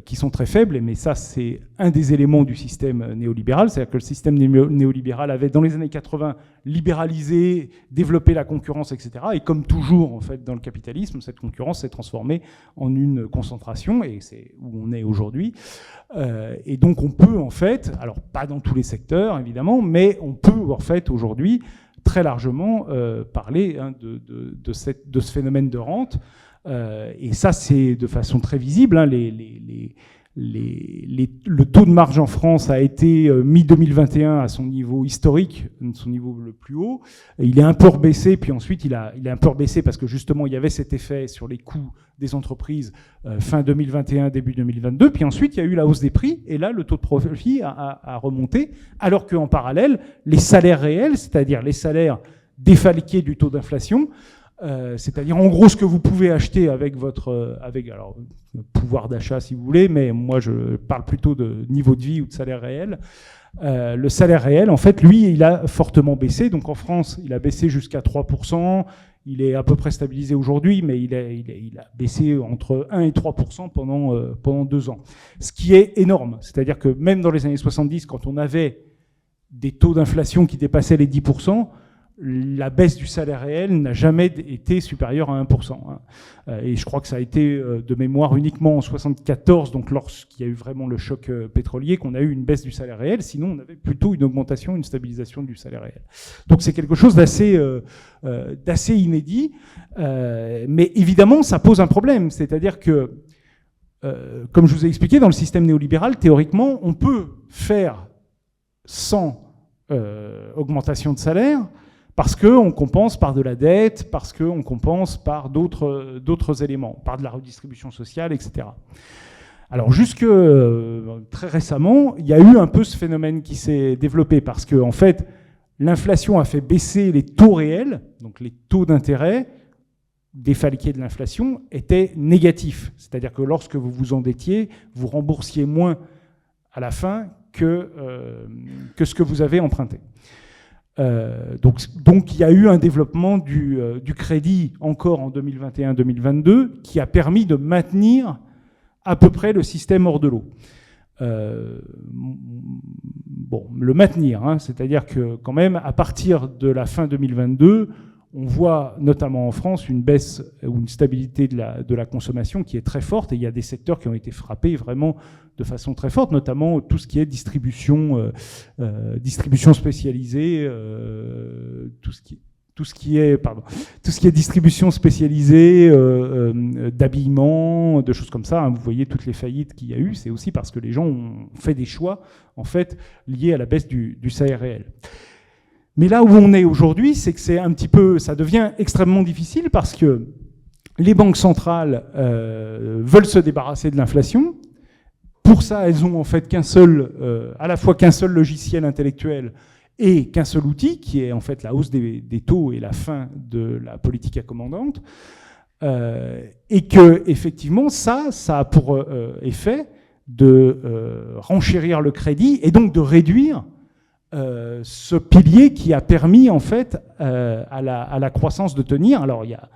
qui sont très faibles, mais ça c'est un des éléments du système néolibéral, c'est-à-dire que le système néolibéral avait dans les années 80 libéralisé, développé la concurrence, etc. Et comme toujours en fait dans le capitalisme, cette concurrence s'est transformée en une concentration, et c'est où on est aujourd'hui. Euh, et donc on peut en fait, alors pas dans tous les secteurs évidemment, mais on peut en fait aujourd'hui très largement euh, parler hein, de, ce phénomène de rente. Euh, et ça, c'est de façon très visible. Hein, le taux de marge en France a été euh, mi-2021 à son niveau historique, son niveau le plus haut. Il est un peu rebaissé, puis ensuite il a, il est un peu rebaissé parce que justement il y avait cet effet sur les coûts des entreprises euh, fin 2021, début 2022. Puis ensuite il y a eu la hausse des prix, et là le taux de profit a, a, a remonté, alors qu'en parallèle, les salaires réels, c'est-à-dire les salaires défalqués du taux d'inflation, euh, c'est-à-dire en gros ce que vous pouvez acheter avec votre euh, avec alors pouvoir d'achat si vous voulez, mais moi je parle plutôt de niveau de vie ou de salaire réel. Euh, le salaire réel, en fait, lui, il a fortement baissé. Donc en France, il a baissé jusqu'à 3%. Il est à peu près stabilisé aujourd'hui, mais il a, il, a, baissé entre 1 et 3% pendant, pendant deux ans. Ce qui est énorme. C'est-à-dire que même dans les années 70, quand on avait des taux d'inflation qui dépassaient les 10%, la baisse du salaire réel n'a jamais été supérieure à 1%. Hein. Euh, et je crois que ça a été euh, de mémoire uniquement en 74, donc lorsqu'il y a eu vraiment le choc euh, pétrolier, qu'on a eu une baisse du salaire réel. Sinon, on avait plutôt une augmentation, une stabilisation du salaire réel. Donc c'est quelque chose d'assez inédit. mais évidemment, ça pose un problème. C'est-à-dire que, comme je vous ai expliqué, dans le système néolibéral, théoriquement, on peut faire sans augmentation de salaire, parce qu'on compense par de la dette, parce qu'on compense par d'autres éléments, par de la redistribution sociale, etc. Alors jusque euh, très récemment, il y a eu un peu ce phénomène qui s'est développé, parce que en fait, l'inflation a fait baisser les taux réels, donc les taux d'intérêt défalqués de l'inflation étaient négatifs. C'est-à-dire que lorsque vous vous endettiez, vous remboursiez moins à la fin que, euh, que ce que vous avez emprunté. Euh, donc, donc, il y a eu un développement du, euh, crédit encore en 2021-2022 qui a permis de maintenir à peu près le système hors de l'eau. Euh, bon, le maintenir, hein, c'est-à-dire que quand même, à partir de la fin 2022, on voit notamment en France une baisse ou une stabilité de la, consommation qui est très forte et il y a des secteurs qui ont été frappés vraiment de façon très forte, notamment tout ce qui est distribution, euh, euh, distribution spécialisée, euh, tout ce qui est distribution spécialisée d'habillement, de choses comme ça. Hein. vous voyez toutes les faillites qu'il y a eu, c'est aussi parce que les gens ont fait des choix en fait liés à la baisse du, du salaire réel. Mais là où on est aujourd'hui, c'est que c'est un petit peu, ça devient extrêmement difficile parce que les banques centrales euh, veulent se débarrasser de l'inflation. Pour ça, elles ont en fait qu'un seul, euh, à la fois qu'un seul logiciel intellectuel et qu'un seul outil, qui est en fait la hausse des, taux et la fin de la politique accommodante. Euh, et que effectivement, ça, ça a pour effet de renchérir le crédit et donc de réduire euh, ce pilier qui a permis en fait euh, à, la, croissance de tenir. Alors il y a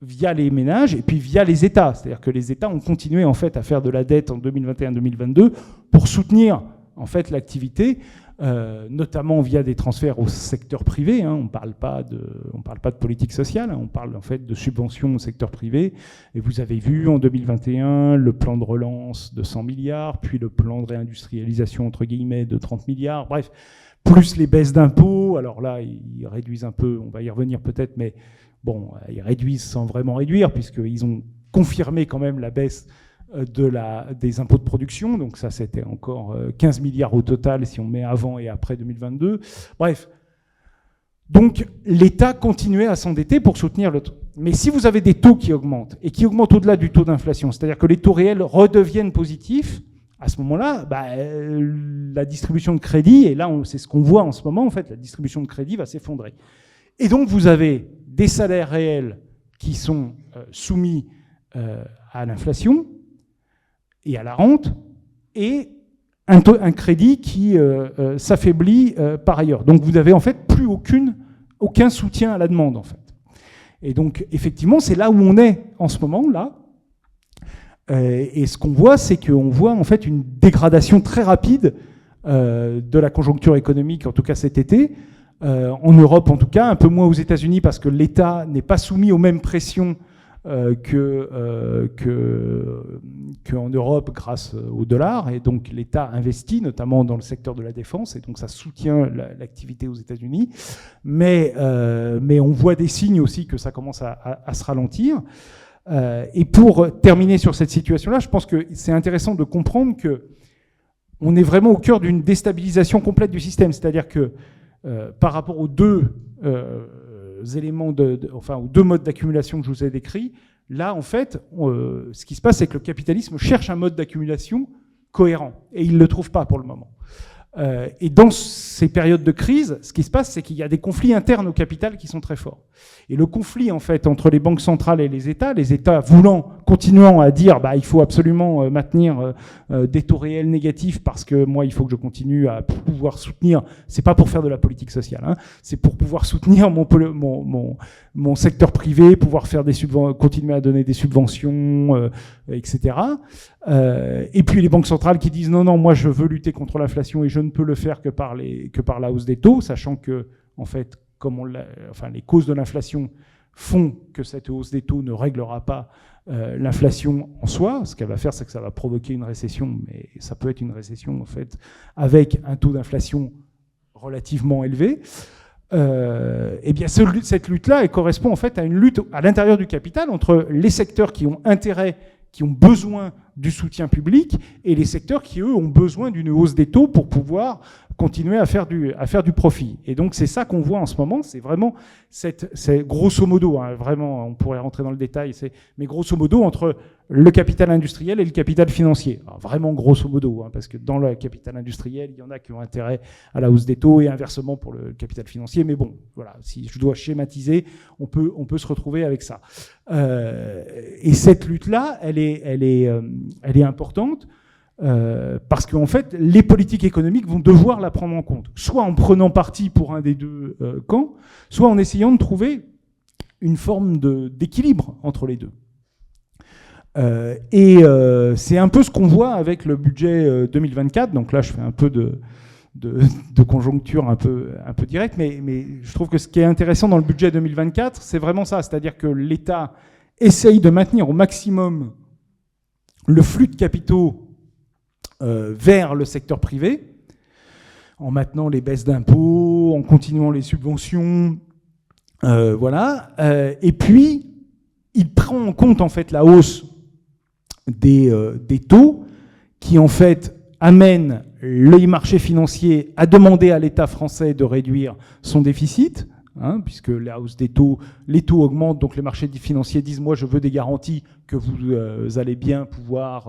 via les ménages et puis via les États, c'est-à-dire que les États ont continué en fait à faire de la dette en 2021-2022 pour soutenir en fait l'activité, euh, notamment via des transferts au secteur privé. Hein. On ne parle pas de, on parle pas de politique sociale, hein. on parle en fait de subventions au secteur privé. Et vous avez vu en 2021 le plan de relance de 100 milliards, puis le plan de réindustrialisation entre guillemets de 30 milliards. Bref, plus les baisses d'impôts. Alors là, ils réduisent un peu, on va y revenir peut-être, mais bon, ils réduisent sans vraiment réduire, puisqu'ils ont confirmé quand même la baisse euh, des impôts de production. Donc ça, c'était encore 15 euh, milliards au total si on met avant et après 2022. Bref. Donc l'État continuait à s'endetter pour soutenir le... Mais si vous avez des taux qui augmentent, et qui augmentent au-delà du taux d'inflation, c'est-à-dire que les taux réels redeviennent positifs, à ce moment-là, bah, euh, la distribution de crédit, et là c'est ce qu'on voit en ce moment, en fait, la distribution de crédit va s'effondrer. Et donc vous avez des salaires réels qui sont soumis à l'inflation et à la rente, et un, crédit qui s'affaiblit par ailleurs. Donc vous n'avez en fait plus aucun soutien à la demande en fait. Et donc effectivement c'est là où on est en ce moment là, euh, et ce qu'on voit, c'est qu'on voit en fait une dégradation très rapide euh, de la conjoncture économique, en tout cas cet été. Euh, en Europe, en tout cas, un peu moins aux États-Unis parce que l'État n'est pas soumis aux mêmes pressions que, qu'en Europe grâce au dollar. Et donc l'État investit notamment dans le secteur de la défense et donc ça soutient l'activité aux États-Unis. Mais, mais on voit des signes aussi que ça commence à se ralentir. Euh, et pour terminer sur cette situation-là, je pense que c'est intéressant de comprendre que on est vraiment au cœur d'une déstabilisation complète du système. C'est-à-dire que euh, par rapport aux deux euh, éléments, enfin aux deux modes d'accumulation que je vous ai décrits, là en fait, ce qui se passe, c'est que le capitalisme cherche un mode d'accumulation cohérent et il ne le trouve pas pour le moment. Et dans ces périodes de crise, ce qui se passe, c'est qu'il y a des conflits internes au capital qui sont très forts. Et le conflit, en fait, entre les banques centrales et les États, les États voulant, continuant à dire, bah, il faut absolument euh, maintenir euh, euh, des taux réels négatifs parce que moi, il faut que je continue à pouvoir soutenir, c'est pas pour faire de la politique sociale, hein, c'est pour pouvoir soutenir mon, mon, mon, mon, secteur privé, pouvoir faire des continuer à donner des subventions, etc. et puis les banques centrales qui disent, non, non, moi, je veux lutter contre l'inflation et je ne peux le faire que par, les, que par la hausse des taux, sachant que, en fait, comme on enfin, les causes de l'inflation font que cette hausse des taux ne réglera pas euh, l'inflation en soi. Ce qu'elle va faire, c'est que ça va provoquer une récession, mais ça peut être une récession en fait avec un taux d'inflation relativement élevé. Euh, eh bien, cette lutte-là, elle correspond en fait à une lutte à l'intérieur du capital entre les secteurs qui ont intérêt, qui ont besoin du soutien public, et les secteurs qui, eux, ont besoin d'une hausse des taux pour pouvoir continuer à faire du, à faire du profit. Et donc c'est ça qu'on voit en ce moment, c'est vraiment, cette, c'est grosso modo, hein, vraiment, on pourrait rentrer dans le détail, mais grosso modo entre le capital industriel et le capital financier. vraiment grosso modo, hein, parce que dans le capital industriel, il y en a qui ont intérêt à la hausse des taux et inversement pour le capital financier. Mais bon, voilà, si je dois schématiser, on peut, on peut se retrouver avec ça. Euh, et cette lutte-là, elle est, elle est, euh, elle est importante. Euh, parce qu'en fait, les politiques économiques vont devoir la prendre en compte, soit en prenant parti pour un des deux euh, camps, soit en essayant de trouver une forme d'équilibre entre les deux. Euh, et c'est un peu ce qu'on voit avec le budget 2024. Donc là, je fais un peu de, conjoncture un peu, un directe, mais, mais je trouve que ce qui est intéressant dans le budget 2024, c'est vraiment ça, c'est-à-dire que l'État essaye de maintenir au maximum le flux de capitaux euh, vers le secteur privé, en maintenant les baisses d'impôts, en continuant les subventions, euh, voilà. Euh, et puis, il prend en compte en fait la hausse des, des taux, qui en fait amène le marché financier à demander à l'État français de réduire son déficit. Hein, puisque la hausse les taux augmentent, donc les marchés financiers disent moi je veux des garanties que vous allez bien pouvoir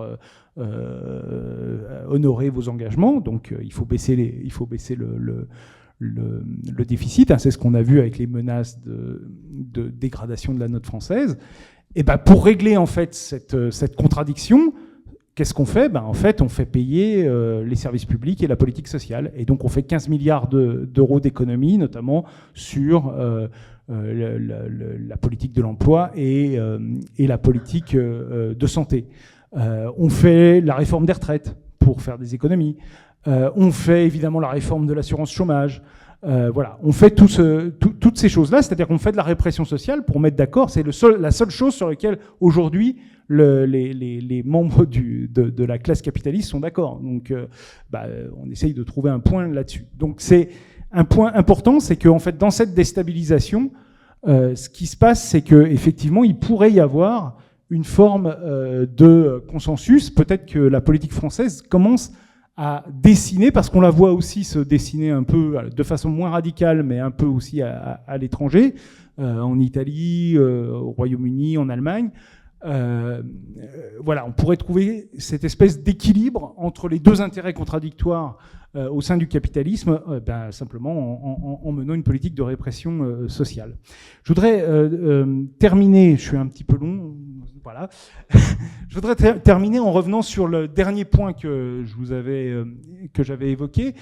euh, honorer vos engagements. Donc euh, il faut baisser, le, déficit. Hein, c'est ce qu'on a vu avec les menaces de, dégradation de la note française. Et ben pour régler en fait cette contradiction, qu'est-ce qu'on fait? Ben, En fait, on fait payer euh, les services publics et la politique sociale. Et donc, on fait 15 milliards d'euros d'économies, notamment sur euh, la, la, politique de l'emploi et, la politique de santé. Euh, on fait la réforme des retraites pour faire des économies. Euh, on fait évidemment la réforme de l'assurance chômage. Euh, voilà, on fait toutes ces choses-là, c'est-à-dire qu'on fait de la répression sociale pour mettre d'accord. C'est la seule chose sur laquelle aujourd'hui le, les, membres de, la classe capitaliste sont d'accord. Donc, bah, on essaye de trouver un point là-dessus. Donc, c'est un point important, c'est qu'en fait, dans cette déstabilisation, ce qui se passe, c'est que effectivement, il pourrait y avoir une forme euh, de consensus. Peut-être que la politique française commence à dessiner, parce qu'on la voit aussi se dessiner un peu de façon moins radicale, mais un peu aussi à, l'étranger, euh, en Italie, euh, au Royaume-Uni, en Allemagne, voilà, on pourrait trouver cette espèce d'équilibre entre les deux intérêts contradictoires au sein du capitalisme, ben, simplement en, menant une politique de répression sociale. Je voudrais terminer, je suis un petit peu long, voilà. je voudrais terminer en revenant sur le dernier point que je vous avais, j'avais évoqué,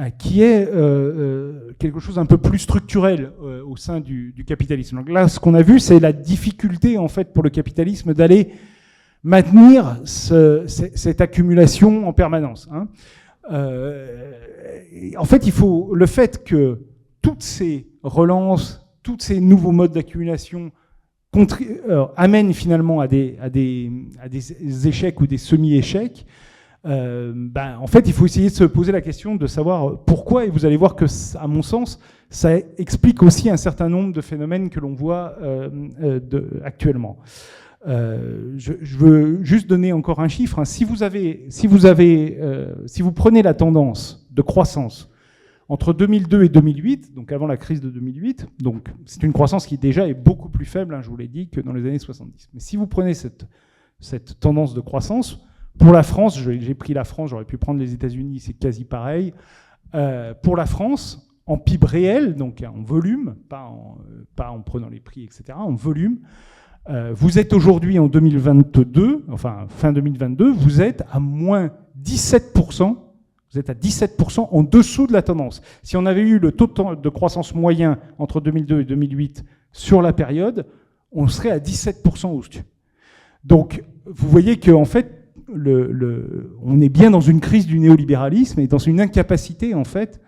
euh, qui est euh, euh, quelque chose un peu plus structurel au sein du, capitalisme. Donc là, ce qu'on a vu, c'est la difficulté en fait pour le capitalisme d'aller maintenir cette accumulation en permanence. Hein. En fait, il faut le fait que toutes ces relances, tous ces nouveaux modes d'accumulation amènent finalement à des, échecs ou des semi-échecs. Euh, ben, en fait, il faut essayer de se poser la question de savoir pourquoi, et vous allez voir que, à mon sens, ça explique aussi un certain nombre de phénomènes que l'on voit euh, euh, actuellement. Je, veux juste donner encore un chiffre. Hein. Si vous avez, si vous avez, si vous prenez la tendance de croissance entre 2002 et 2008, donc avant la crise de 2008, donc c'est une croissance qui déjà est beaucoup plus faible, hein, je vous l'ai dit, que dans les années 70. Mais si vous prenez cette, tendance de croissance, pour la France, j'ai pris la France, j'aurais pu prendre les États-Unis, c'est quasi pareil. Euh, pour la France, en PIB réel, donc en volume, pas en, euh, prenant les prix, etc., en volume, euh, vous êtes aujourd'hui en 2022, enfin fin 2022, vous êtes à moins 17%, vous êtes à 17% en dessous de la tendance. Si on avait eu le taux de croissance moyen entre 2002 et 2008 sur la période, on serait à 17% au-dessus. Donc, vous voyez qu'en en fait, on est bien dans une crise du néolibéralisme et dans une incapacité, en fait,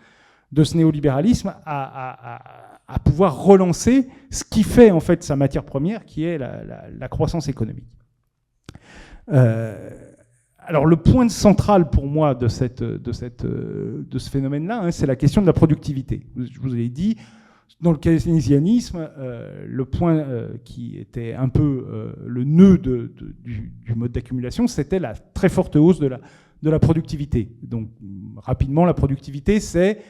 de ce néolibéralisme à, pouvoir relancer ce qui fait, en fait, sa matière première, qui est la, croissance économique. Euh, alors, le point central pour moi de, ce phénomène-là, hein, c'est la question de la productivité. Je vous ai dit, dans le keynésianisme, euh, le point euh, qui était un peu le nœud du, mode d'accumulation, c'était la très forte hausse de la, de la productivité. Donc, rapidement, la productivité, c'est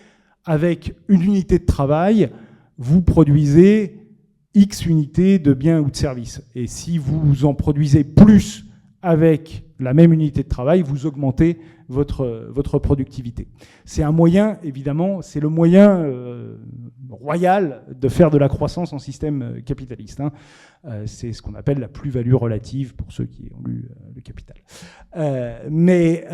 avec une unité de travail, vous produisez X unités de biens ou de services. Et si vous en produisez plus avec la même unité de travail, vous augmentez votre, votre productivité. C'est un moyen, évidemment, c'est le moyen euh, royal de faire de la croissance en système euh, capitaliste. Hein. Euh, c'est ce qu'on appelle la plus-value relative pour ceux qui ont lu le Capital. mais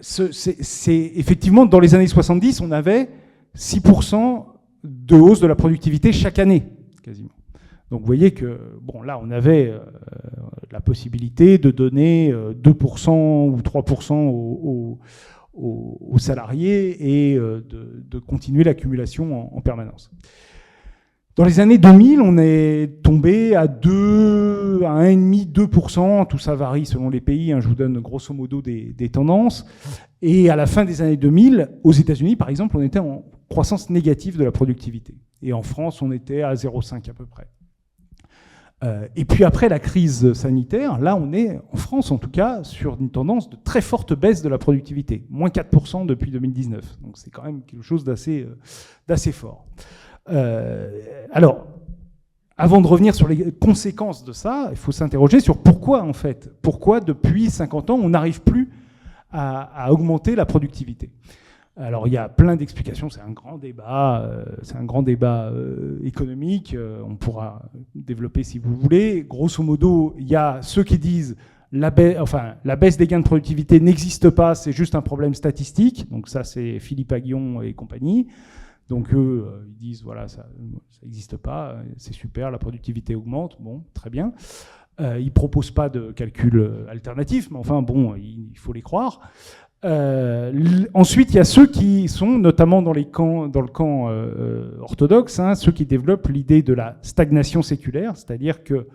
c'est effectivement, dans les années 70, on avait 6% de hausse de la productivité chaque année, quasiment. Donc vous voyez que, bon, là, on avait euh, la possibilité de donner 2% euh, ou 3% aux, salariés et euh, de, continuer l'accumulation en, permanence. Dans les années 2000, on est tombé à 2, à 1,5, 2%. Tout ça varie selon les pays. Hein, je vous donne grosso modo des, des, tendances. Et à la fin des années 2000, aux États-Unis, par exemple, on était en croissance négative de la productivité. Et en France, on était à 0,5 à peu près. Euh, et puis après la crise sanitaire, là on est, en France en tout cas, sur une tendance de très forte baisse de la productivité, moins 4% depuis 2019. Donc c'est quand même quelque chose d'assez euh, fort. Euh, alors, avant de revenir sur les conséquences de ça, il faut s'interroger sur pourquoi en fait, pourquoi depuis 50 ans on n'arrive plus à augmenter la productivité. Alors il y a plein d'explications, c'est un grand débat, euh, c'est un grand débat euh, économique, euh, on pourra développer si vous voulez. Grosso modo, il y a ceux qui disent la baisse, la baisse des gains de productivité n'existe pas, c'est juste un problème statistique. Donc ça c'est Philippe Aguillon et compagnie. Donc eux, ils disent voilà, ça n'existe pas, c'est super, la productivité augmente, bon, très bien. Ils ne proposent pas de calcul alternatif, mais enfin bon, il faut les croire. Euh, ensuite, il y a ceux qui sont, notamment dans, le camp euh, orthodoxe, hein, ceux qui développent l'idée de la stagnation séculaire, c'est-à-dire que,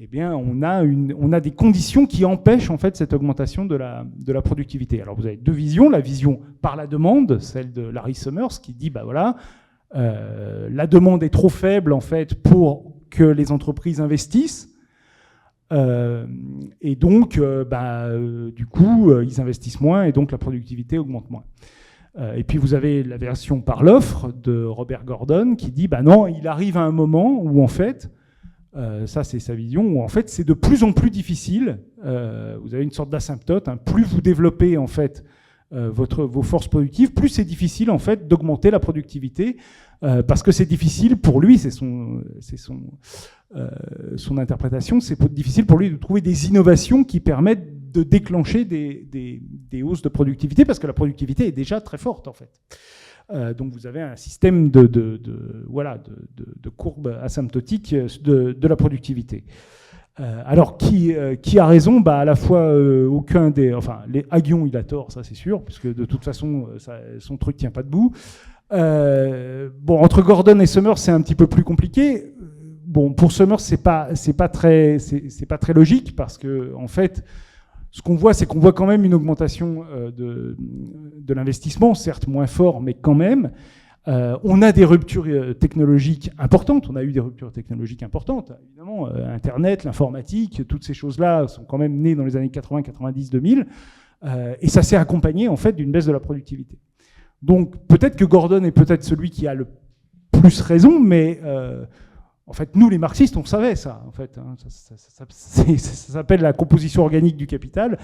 eh bien, on a, des conditions qui empêchent en fait cette augmentation de la, productivité. Alors, vous avez deux visions la vision par la demande, celle de Larry Summers, qui dit, bah voilà, euh, la demande est trop faible en fait pour que les entreprises investissent. Euh, et donc, euh, bah, euh, du coup, ils investissent moins et donc la productivité augmente moins. et puis vous avez la version par l'offre de Robert Gordon qui dit bah non, il arrive à un moment où en fait ça, c'est sa vision, où en fait, c'est de plus en plus difficile. vous avez une sorte d'asymptote. Hein. plus vous développez en fait votre, vos forces productives, plus c'est difficile en fait d'augmenter la productivité, parce que c'est difficile pour lui, c'est son, c'est son, son interprétation, c'est difficile pour lui de trouver des innovations qui permettent de déclencher des, hausses de productivité, parce que la productivité est déjà très forte en fait. Euh, donc vous avez un système de, voilà, de, courbe asymptotique de, la productivité. Euh, alors qui, euh, qui a raison? Bah, À la fois aucun des... Enfin, les Aguillon, il a tort, ça c'est sûr, puisque de toute façon, son truc tient pas debout. Bon, entre Gordon et Summers, c'est un petit peu plus compliqué. Bon, pour Summers, c'est pas, c'est pas très, c'est, pas très logique parce que en fait, ce qu'on voit, c'est qu'on voit quand même une augmentation euh, de, l'investissement, certes moins fort, mais quand même. Euh, on a des ruptures euh, technologiques importantes. On a eu des ruptures technologiques importantes, évidemment. Internet, l'informatique, toutes ces choses-là sont quand même nées dans les années 80, 90, 2000. et ça s'est accompagné, en fait, d'une baisse de la productivité. Donc, peut-être que Gordon est peut-être celui qui a le plus raison, mais en fait, nous, les marxistes, on savait ça. En fait, hein. ça, s'appelle la composition organique du capital.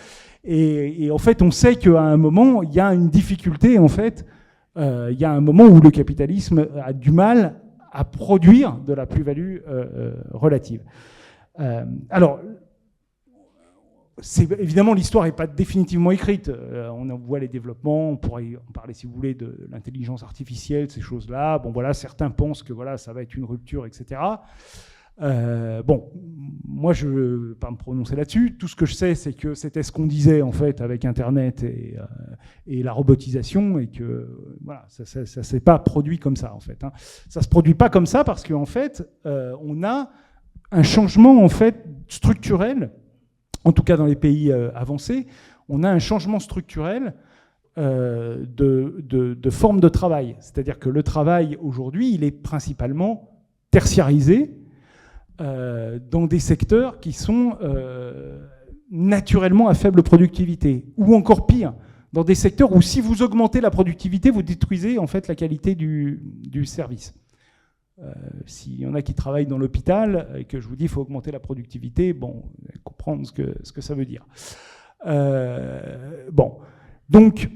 Et, en fait, on sait qu'à un moment, il y a une difficulté. En fait, euh, il y a un moment où le capitalisme a du mal à produire de la plus-value euh, euh, relative. alors, évidemment, l'histoire n'est pas définitivement écrite. Euh, on en voit les développements, on pourrait en parler si vous voulez de l'intelligence artificielle, ces choses-là. Bon, voilà, certains pensent que voilà, ça va être une rupture, etc. Euh, bon, moi, je ne veux pas me prononcer là-dessus. Tout ce que je sais, c'est que c'était ce qu'on disait en fait avec Internet et, euh, la robotisation, et que voilà, ça ne s'est pas produit comme ça en fait. Hein. Ça se produit pas comme ça parce qu'en fait, on a un changement en fait structurel en tout cas dans les pays euh, avancés, on a un changement structurel euh, de, forme de travail. C'est-à-dire que le travail aujourd'hui, il est principalement tertiarisé euh, dans des secteurs qui sont naturellement à faible productivité, ou encore pire, dans des secteurs où si vous augmentez la productivité, vous détruisez en fait la qualité du service. Euh, s'il y en a qui travaillent dans l'hôpital et que je vous dis qu'il faut augmenter la productivité, bon, comprendre ce que, ce que ça veut dire. Euh, bon, donc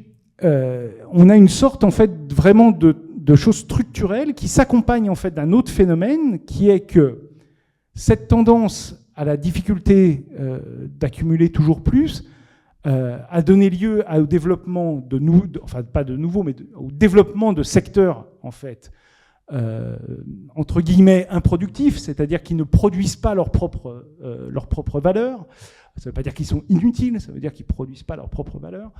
euh, on a une sorte en fait vraiment de, de choses structurelles qui s'accompagnent en fait d'un autre phénomène qui est que cette tendance à la difficulté d'accumuler toujours plus a donné lieu au développement de nouveaux, enfin pas de nouveaux, mais au développement de secteurs en fait euh, entre guillemets improductifs, c'est-à-dire qu'ils ne produisent pas leur propre, euh, leur propre valeur. Ça ne veut pas dire qu'ils sont inutiles, ça veut dire qu'ils ne produisent pas leur propre valeur,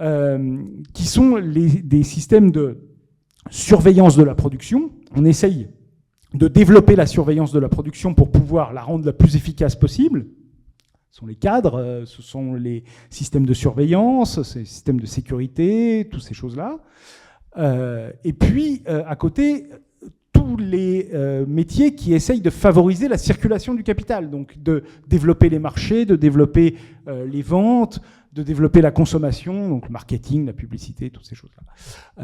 euh, qui sont des systèmes de surveillance de la production. On essaye de développer la surveillance de la production pour pouvoir la rendre la plus efficace possible. Ce sont les cadres, ce sont les systèmes de surveillance, ces systèmes de sécurité, toutes ces choses-là. et puis, à côté, tous les euh, métiers qui essayent de favoriser la circulation du capital, donc de développer les marchés, de développer euh, les ventes, de développer la consommation, donc le marketing, la publicité, toutes ces choses-là.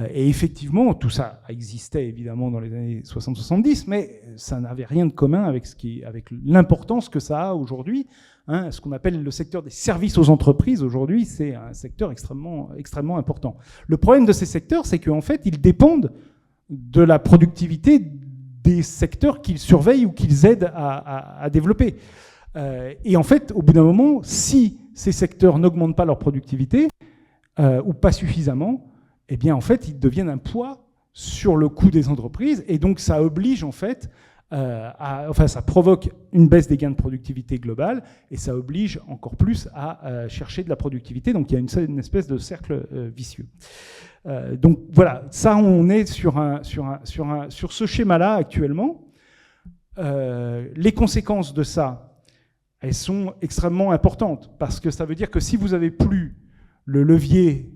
Euh, et effectivement, tout ça existait évidemment dans les années 60-70, mais ça n'avait rien de commun avec, avec l'importance que ça a aujourd'hui. Hein, ce qu'on appelle le secteur des services aux entreprises aujourd'hui, c'est un secteur extrêmement, extrêmement important. Le problème de ces secteurs, c'est qu'en fait, ils dépendent de la productivité des secteurs qu'ils surveillent ou qu'ils aident à, développer. Euh, et en fait, au bout d'un moment, si ces secteurs n'augmentent pas leur productivité, euh, ou pas suffisamment, eh bien, en fait, ils deviennent un poids sur le coût des entreprises, et donc ça oblige, en fait, euh, ça provoque une baisse des gains de productivité globale, et ça oblige encore plus à chercher de la productivité, donc il y a une espèce de cercle vicieux. Euh, donc voilà, ça on est sur, un, sur, un, sur, un, sur ce schéma-là actuellement. Euh, les conséquences de ça, elles sont extrêmement importantes, parce que ça veut dire que si vous n'avez plus le levier,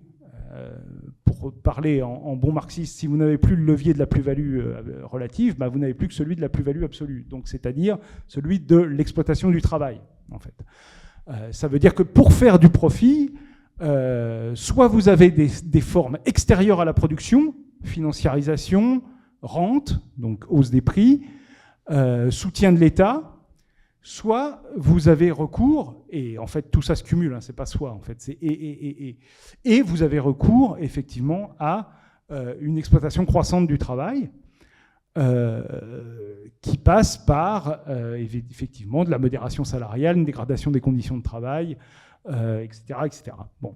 euh, pour parler en, bon marxiste, si vous n'avez plus le levier de la plus-value relative, bah vous n'avez plus que celui de la plus-value absolue, donc c'est-à-dire celui de l'exploitation du travail, en fait. ça veut dire que pour faire du profit, euh, soit vous avez des, formes extérieures à la production, financiarisation, rente, donc hausse des prix, euh, soutien de l'État, soit vous avez recours, et en fait tout ça se cumule, hein, c'est pas soit en fait, c'est et, et, et, et, vous avez recours effectivement à euh, une exploitation croissante du travail qui passe par effectivement de la modération salariale, une dégradation des conditions de travail, etc., etc. Bon.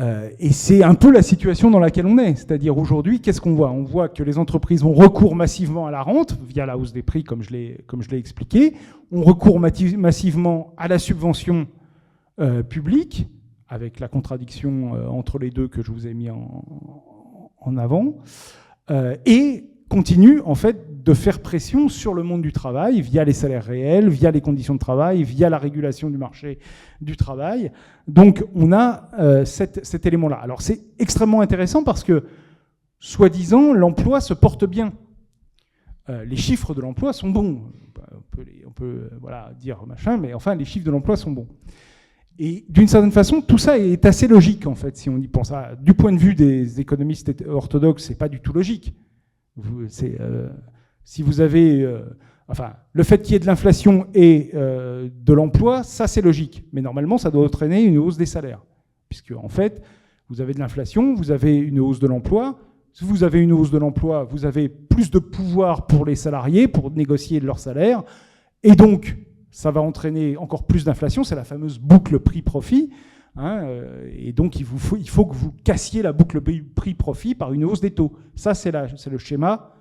Euh, et c'est un peu la situation dans laquelle on est. C'est-à-dire aujourd'hui, qu'est-ce qu'on voit? On voit que les entreprises ont recours massivement à la rente via la hausse des prix, comme je l'ai, expliqué. On recourt massivement à la subvention euh, publique, avec la contradiction euh, entre les deux que je vous ai mis en, en avant. et continue en fait de faire pression sur le monde du travail via les salaires réels, via les conditions de travail, via la régulation du marché du travail. Donc on a euh, cet, élément-là. Alors c'est extrêmement intéressant parce que, soi-disant, l'emploi se porte bien. Euh, les chiffres de l'emploi sont bons. On peut, euh, voilà, dire machin, mais enfin les chiffres de l'emploi sont bons. Et d'une certaine façon, tout ça est assez logique en fait, si on y pense. du point de vue des économistes orthodoxes, c'est pas du tout logique. Euh, si vous avez, euh, enfin, le fait qu'il y ait de l'inflation et euh, de l'emploi, ça c'est logique. Mais normalement, ça doit entraîner une hausse des salaires, puisque en fait, vous avez de l'inflation, vous avez une hausse de l'emploi. Si vous avez une hausse de l'emploi, vous avez plus de pouvoir pour les salariés pour négocier leur salaire, et donc ça va entraîner encore plus d'inflation. C'est la fameuse boucle prix-profit. Hein, euh, et donc, il, faut, que vous cassiez la boucle prix-profit par une hausse des taux. Ça, c'est le schéma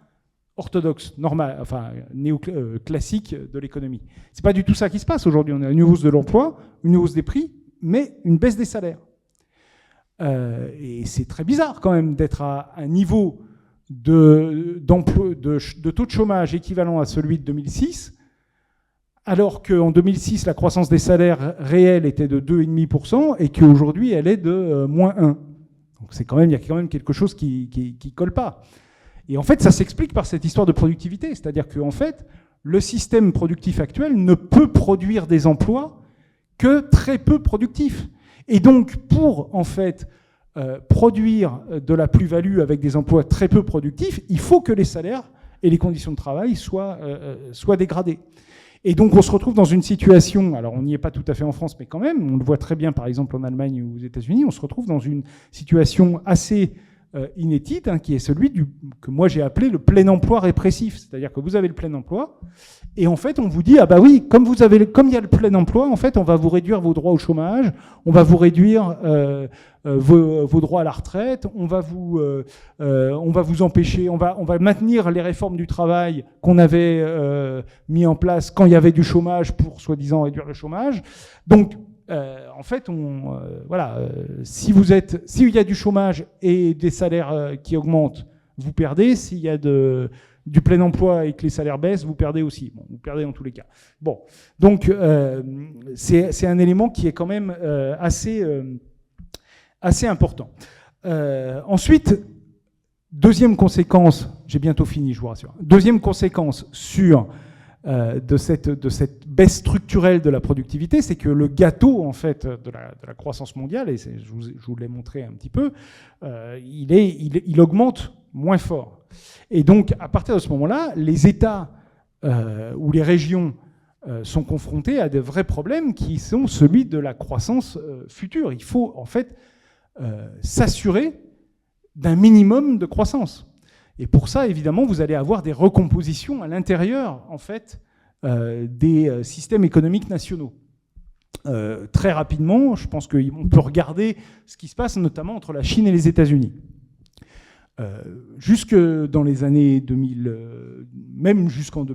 orthodoxe, normal, enfin néo-classique euh, de l'économie. C'est pas du tout ça qui se passe aujourd'hui. On a une hausse de l'emploi, une hausse des prix, mais une baisse des salaires. Euh, et c'est très bizarre quand même d'être à un niveau de, taux de chômage équivalent à celui de 2006 alors qu'en 2006, la croissance des salaires réels était de 2,5% et qu'aujourd'hui, elle est de euh, moins 1. Donc il y a quand même quelque chose qui ne colle pas. Et en fait, ça s'explique par cette histoire de productivité. C'est-à-dire qu'en fait, le système productif actuel ne peut produire des emplois que très peu productifs. Et donc, pour en fait euh, produire de la plus-value avec des emplois très peu productifs, il faut que les salaires et les conditions de travail soient, euh, soient dégradés. Et donc on se retrouve dans une situation, alors on n'y est pas tout à fait en France, mais quand même, on le voit très bien par exemple en Allemagne ou aux États-Unis, on se retrouve dans une situation assez inédite, hein, qui est celui que moi j'ai appelé le plein emploi répressif. C'est-à-dire que vous avez le plein emploi, et en fait on vous dit, ah bah oui, comme, vous avez, comme il y a le plein emploi, en fait on va vous réduire vos droits au chômage, on va vous réduire euh, euh, vos, droits à la retraite, on va vous, on va vous empêcher, on va, on va maintenir les réformes du travail qu'on avait mis en place quand il y avait du chômage pour soi-disant réduire le chômage. Donc euh, en fait, on, euh, voilà, euh, si vous êtes, s'il y a du chômage et des salaires qui augmentent, vous perdez. S'il y a du plein emploi et que les salaires baissent, vous perdez aussi. Vous perdez dans tous les cas. Bon, donc c'est un élément qui est quand même assez, assez important. ensuite, deuxième conséquence, j'ai bientôt fini, je vous rassure. Deuxième conséquence sur euh, de, cette, de cette baisse structurelle de la productivité, c'est que le gâteau en fait de la, croissance mondiale, et je vous, je l'ai montré un petit peu, euh, il, est, il, augmente moins fort. Et donc à partir de ce moment-là, les États euh, ou les régions sont confrontés à de vrais problèmes qui sont celui de la croissance future. Il faut en fait s'assurer d'un minimum de croissance. Et pour ça, évidemment, vous allez avoir des recompositions à l'intérieur, en fait, euh, des euh, systèmes économiques nationaux. Euh, très rapidement, je pense qu'on peut regarder ce qui se passe notamment entre la Chine et les États-Unis. jusque dans les années 2000, même jusqu'en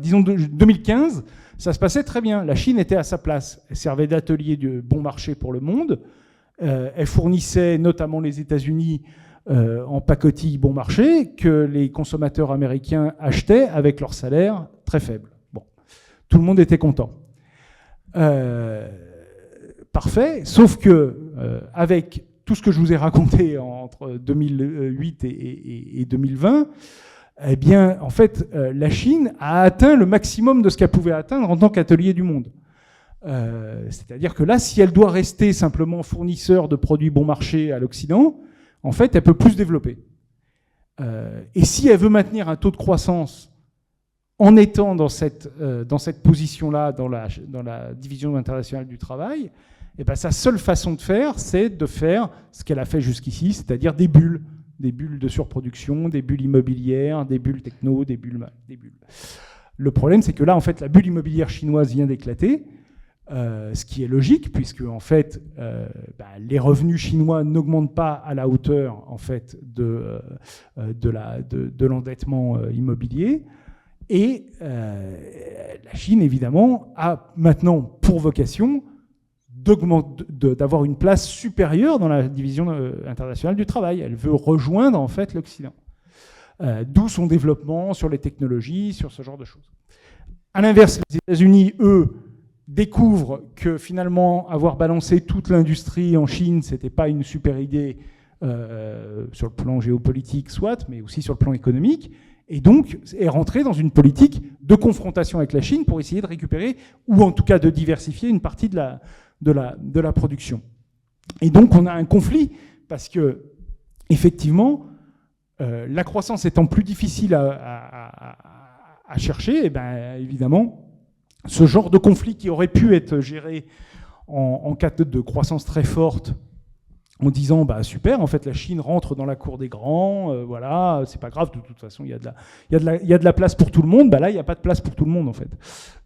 disons 2015, ça se passait très bien. La Chine était à sa place. Elle servait d'atelier de bon marché pour le monde. elle fournissait notamment les États-Unis euh, en pacotille bon marché que les consommateurs américains achetaient avec leur salaire très faible. Bon, tout le monde était content. Euh, parfait, sauf que euh, avec tout ce que je vous ai raconté entre 2008 et, 2020, eh bien, en fait, la Chine a atteint le maximum de ce qu'elle pouvait atteindre en tant qu'atelier du monde. C'est-à-dire que là, si elle doit rester simplement fournisseur de produits bon marché à l'Occident, en fait, elle peut plus développer. Euh, et si elle veut maintenir un taux de croissance en étant dans cette, dans cette position-là, dans la, dans la division internationale du travail, eh ben, sa seule façon de faire, c'est de faire ce qu'elle a fait jusqu'ici, c'est-à-dire des bulles des bulles de surproduction, des bulles immobilières, des bulles techno, des bulles, des bulles. Le problème, c'est que là, en fait, la bulle immobilière chinoise vient d'éclater, euh, ce qui est logique, puisque en fait, euh, bah, les revenus chinois n'augmentent pas à la hauteur en fait de, euh, de l'endettement immobilier. Et la Chine, évidemment, a maintenant pour vocation d'avoir une place supérieure dans la division internationale du travail. Elle veut rejoindre en fait l'Occident. D'où son développement sur les technologies, sur ce genre de choses. À l'inverse, les États-Unis, eux, découvrent que finalement avoir balancé toute l'industrie en Chine, c'était pas une super idée euh, sur le plan géopolitique, soit, mais aussi sur le plan économique, et donc est rentré dans une politique de confrontation avec la Chine pour essayer de récupérer, ou en tout cas de diversifier une partie de la, production. Et donc on a un conflit parce que, effectivement, euh, la croissance étant plus difficile à, chercher, et eh ben, évidemment, ce genre de conflit qui aurait pu être géré en, cas de croissance très forte en disant bah super en fait la Chine rentre dans la cour des grands euh, voilà c'est pas grave de toute façon il y a de la place pour tout le monde bah là il n'y a pas de place pour tout le monde en fait.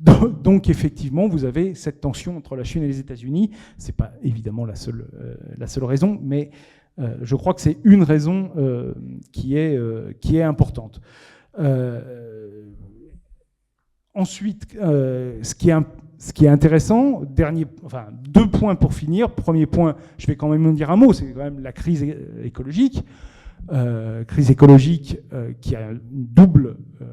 Donc, effectivement vous avez cette tension entre la Chine et les États-Unis. C'est pas évidemment la seule euh, raison mais euh, je crois que c'est une raison qui est importante ensuite ce qui est ce qui est intéressant, dernier, enfin, deux points pour finir. Premier point, je vais quand même en dire un mot, c'est quand même la crise écologique. Euh, crise écologique euh, qui a une double euh,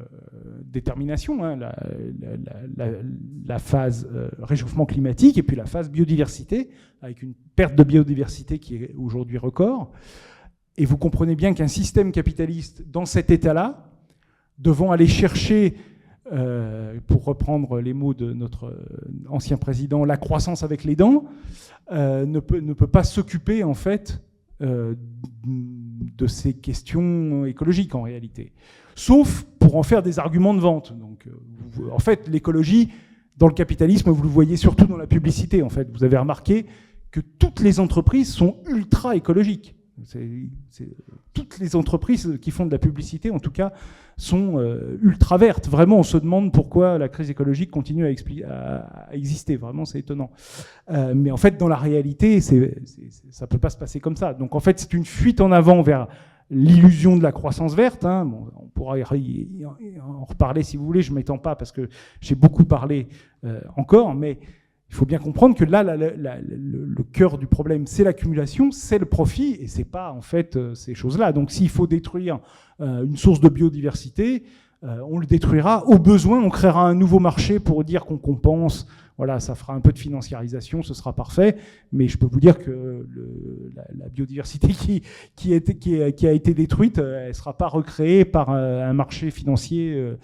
détermination, hein, la, phase réchauffement climatique et puis la phase biodiversité, avec une perte de biodiversité qui est aujourd'hui record. Et vous comprenez bien qu'un système capitaliste dans cet état-là, devant aller chercher euh, pour reprendre les mots de notre euh, ancien président, la croissance avec les dents, euh, ne, peut, pas s'occuper en fait de ces questions écologiques en réalité, sauf pour en faire des arguments de vente. En fait, l'écologie dans le capitalisme, vous le voyez surtout dans la publicité. En fait, vous avez remarqué que toutes les entreprises sont ultra écologiques. Toutes les entreprises qui font de la publicité, en tout cas, sont euh, ultra vertes. Vraiment, on se demande pourquoi la crise écologique continue à, exister. Vraiment, c'est étonnant. Euh, mais en fait, dans la réalité, ça ne peut pas se passer comme ça. Donc en fait, c'est une fuite en avant vers l'illusion de la croissance verte. Hein. on pourra en reparler si vous voulez, je ne m'étends pas parce que j'ai beaucoup parlé euh, encore, mais il faut bien comprendre que là, le, cœur du problème, c'est l'accumulation, c'est le profit, et c'est pas en fait euh, ces choses-là. Donc, s'il faut détruire euh, une source de biodiversité, euh, on le détruira. Au besoin, on créera un nouveau marché pour dire qu'on compense. Voilà, ça fera un peu de financiarisation, ce sera parfait. Mais je peux vous dire que la, biodiversité qui, a été détruite, elle ne sera pas recréée par un marché financier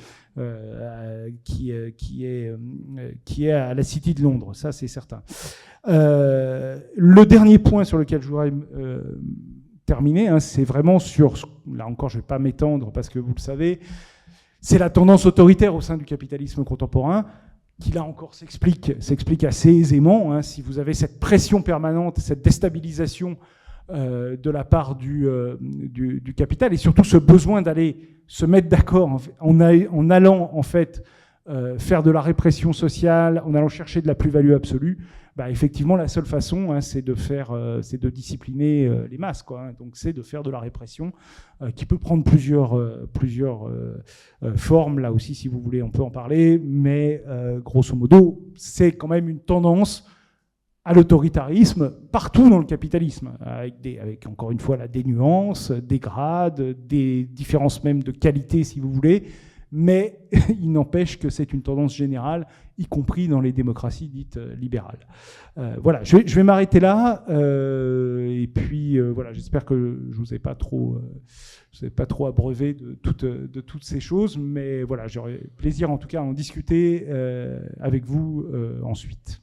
qui, euh, est, euh, qui est à la City de Londres, ça c'est certain. le dernier point sur lequel je voudrais terminer, hein, c'est vraiment sur, là encore je ne vais pas m'étendre parce que vous le savez, c'est la tendance autoritaire au sein du capitalisme contemporain qui là encore s'explique, s'explique assez aisément. Hein, si vous avez cette pression permanente, cette déstabilisation euh, de la part du, euh, du, capital et surtout ce besoin d'aller se mettre d'accord en, en, allant en fait euh, faire de la répression sociale, en allant chercher de la plus-value absolue, bah, effectivement la seule façon hein, c'est de faire, c'est de discipliner les masses, quoi. Hein. donc c'est de faire de la répression qui peut prendre plusieurs, plusieurs formes. Là aussi, si vous voulez, on peut en parler, mais grosso modo, c'est quand même une tendance à l'autoritarisme partout dans le capitalisme, avec, des, avec encore une fois la dénuance, des grades, des différences même de qualité si vous voulez, mais il n'empêche que c'est une tendance générale, y compris dans les démocraties dites euh, libérales. Euh, voilà, je vais, m'arrêter là, euh, et puis voilà, j'espère que je vous ai pas trop, vous ai pas trop abreuvé de toutes, de toutes ces choses, mais voilà, j'aurais plaisir en tout cas à en discuter avec vous ensuite.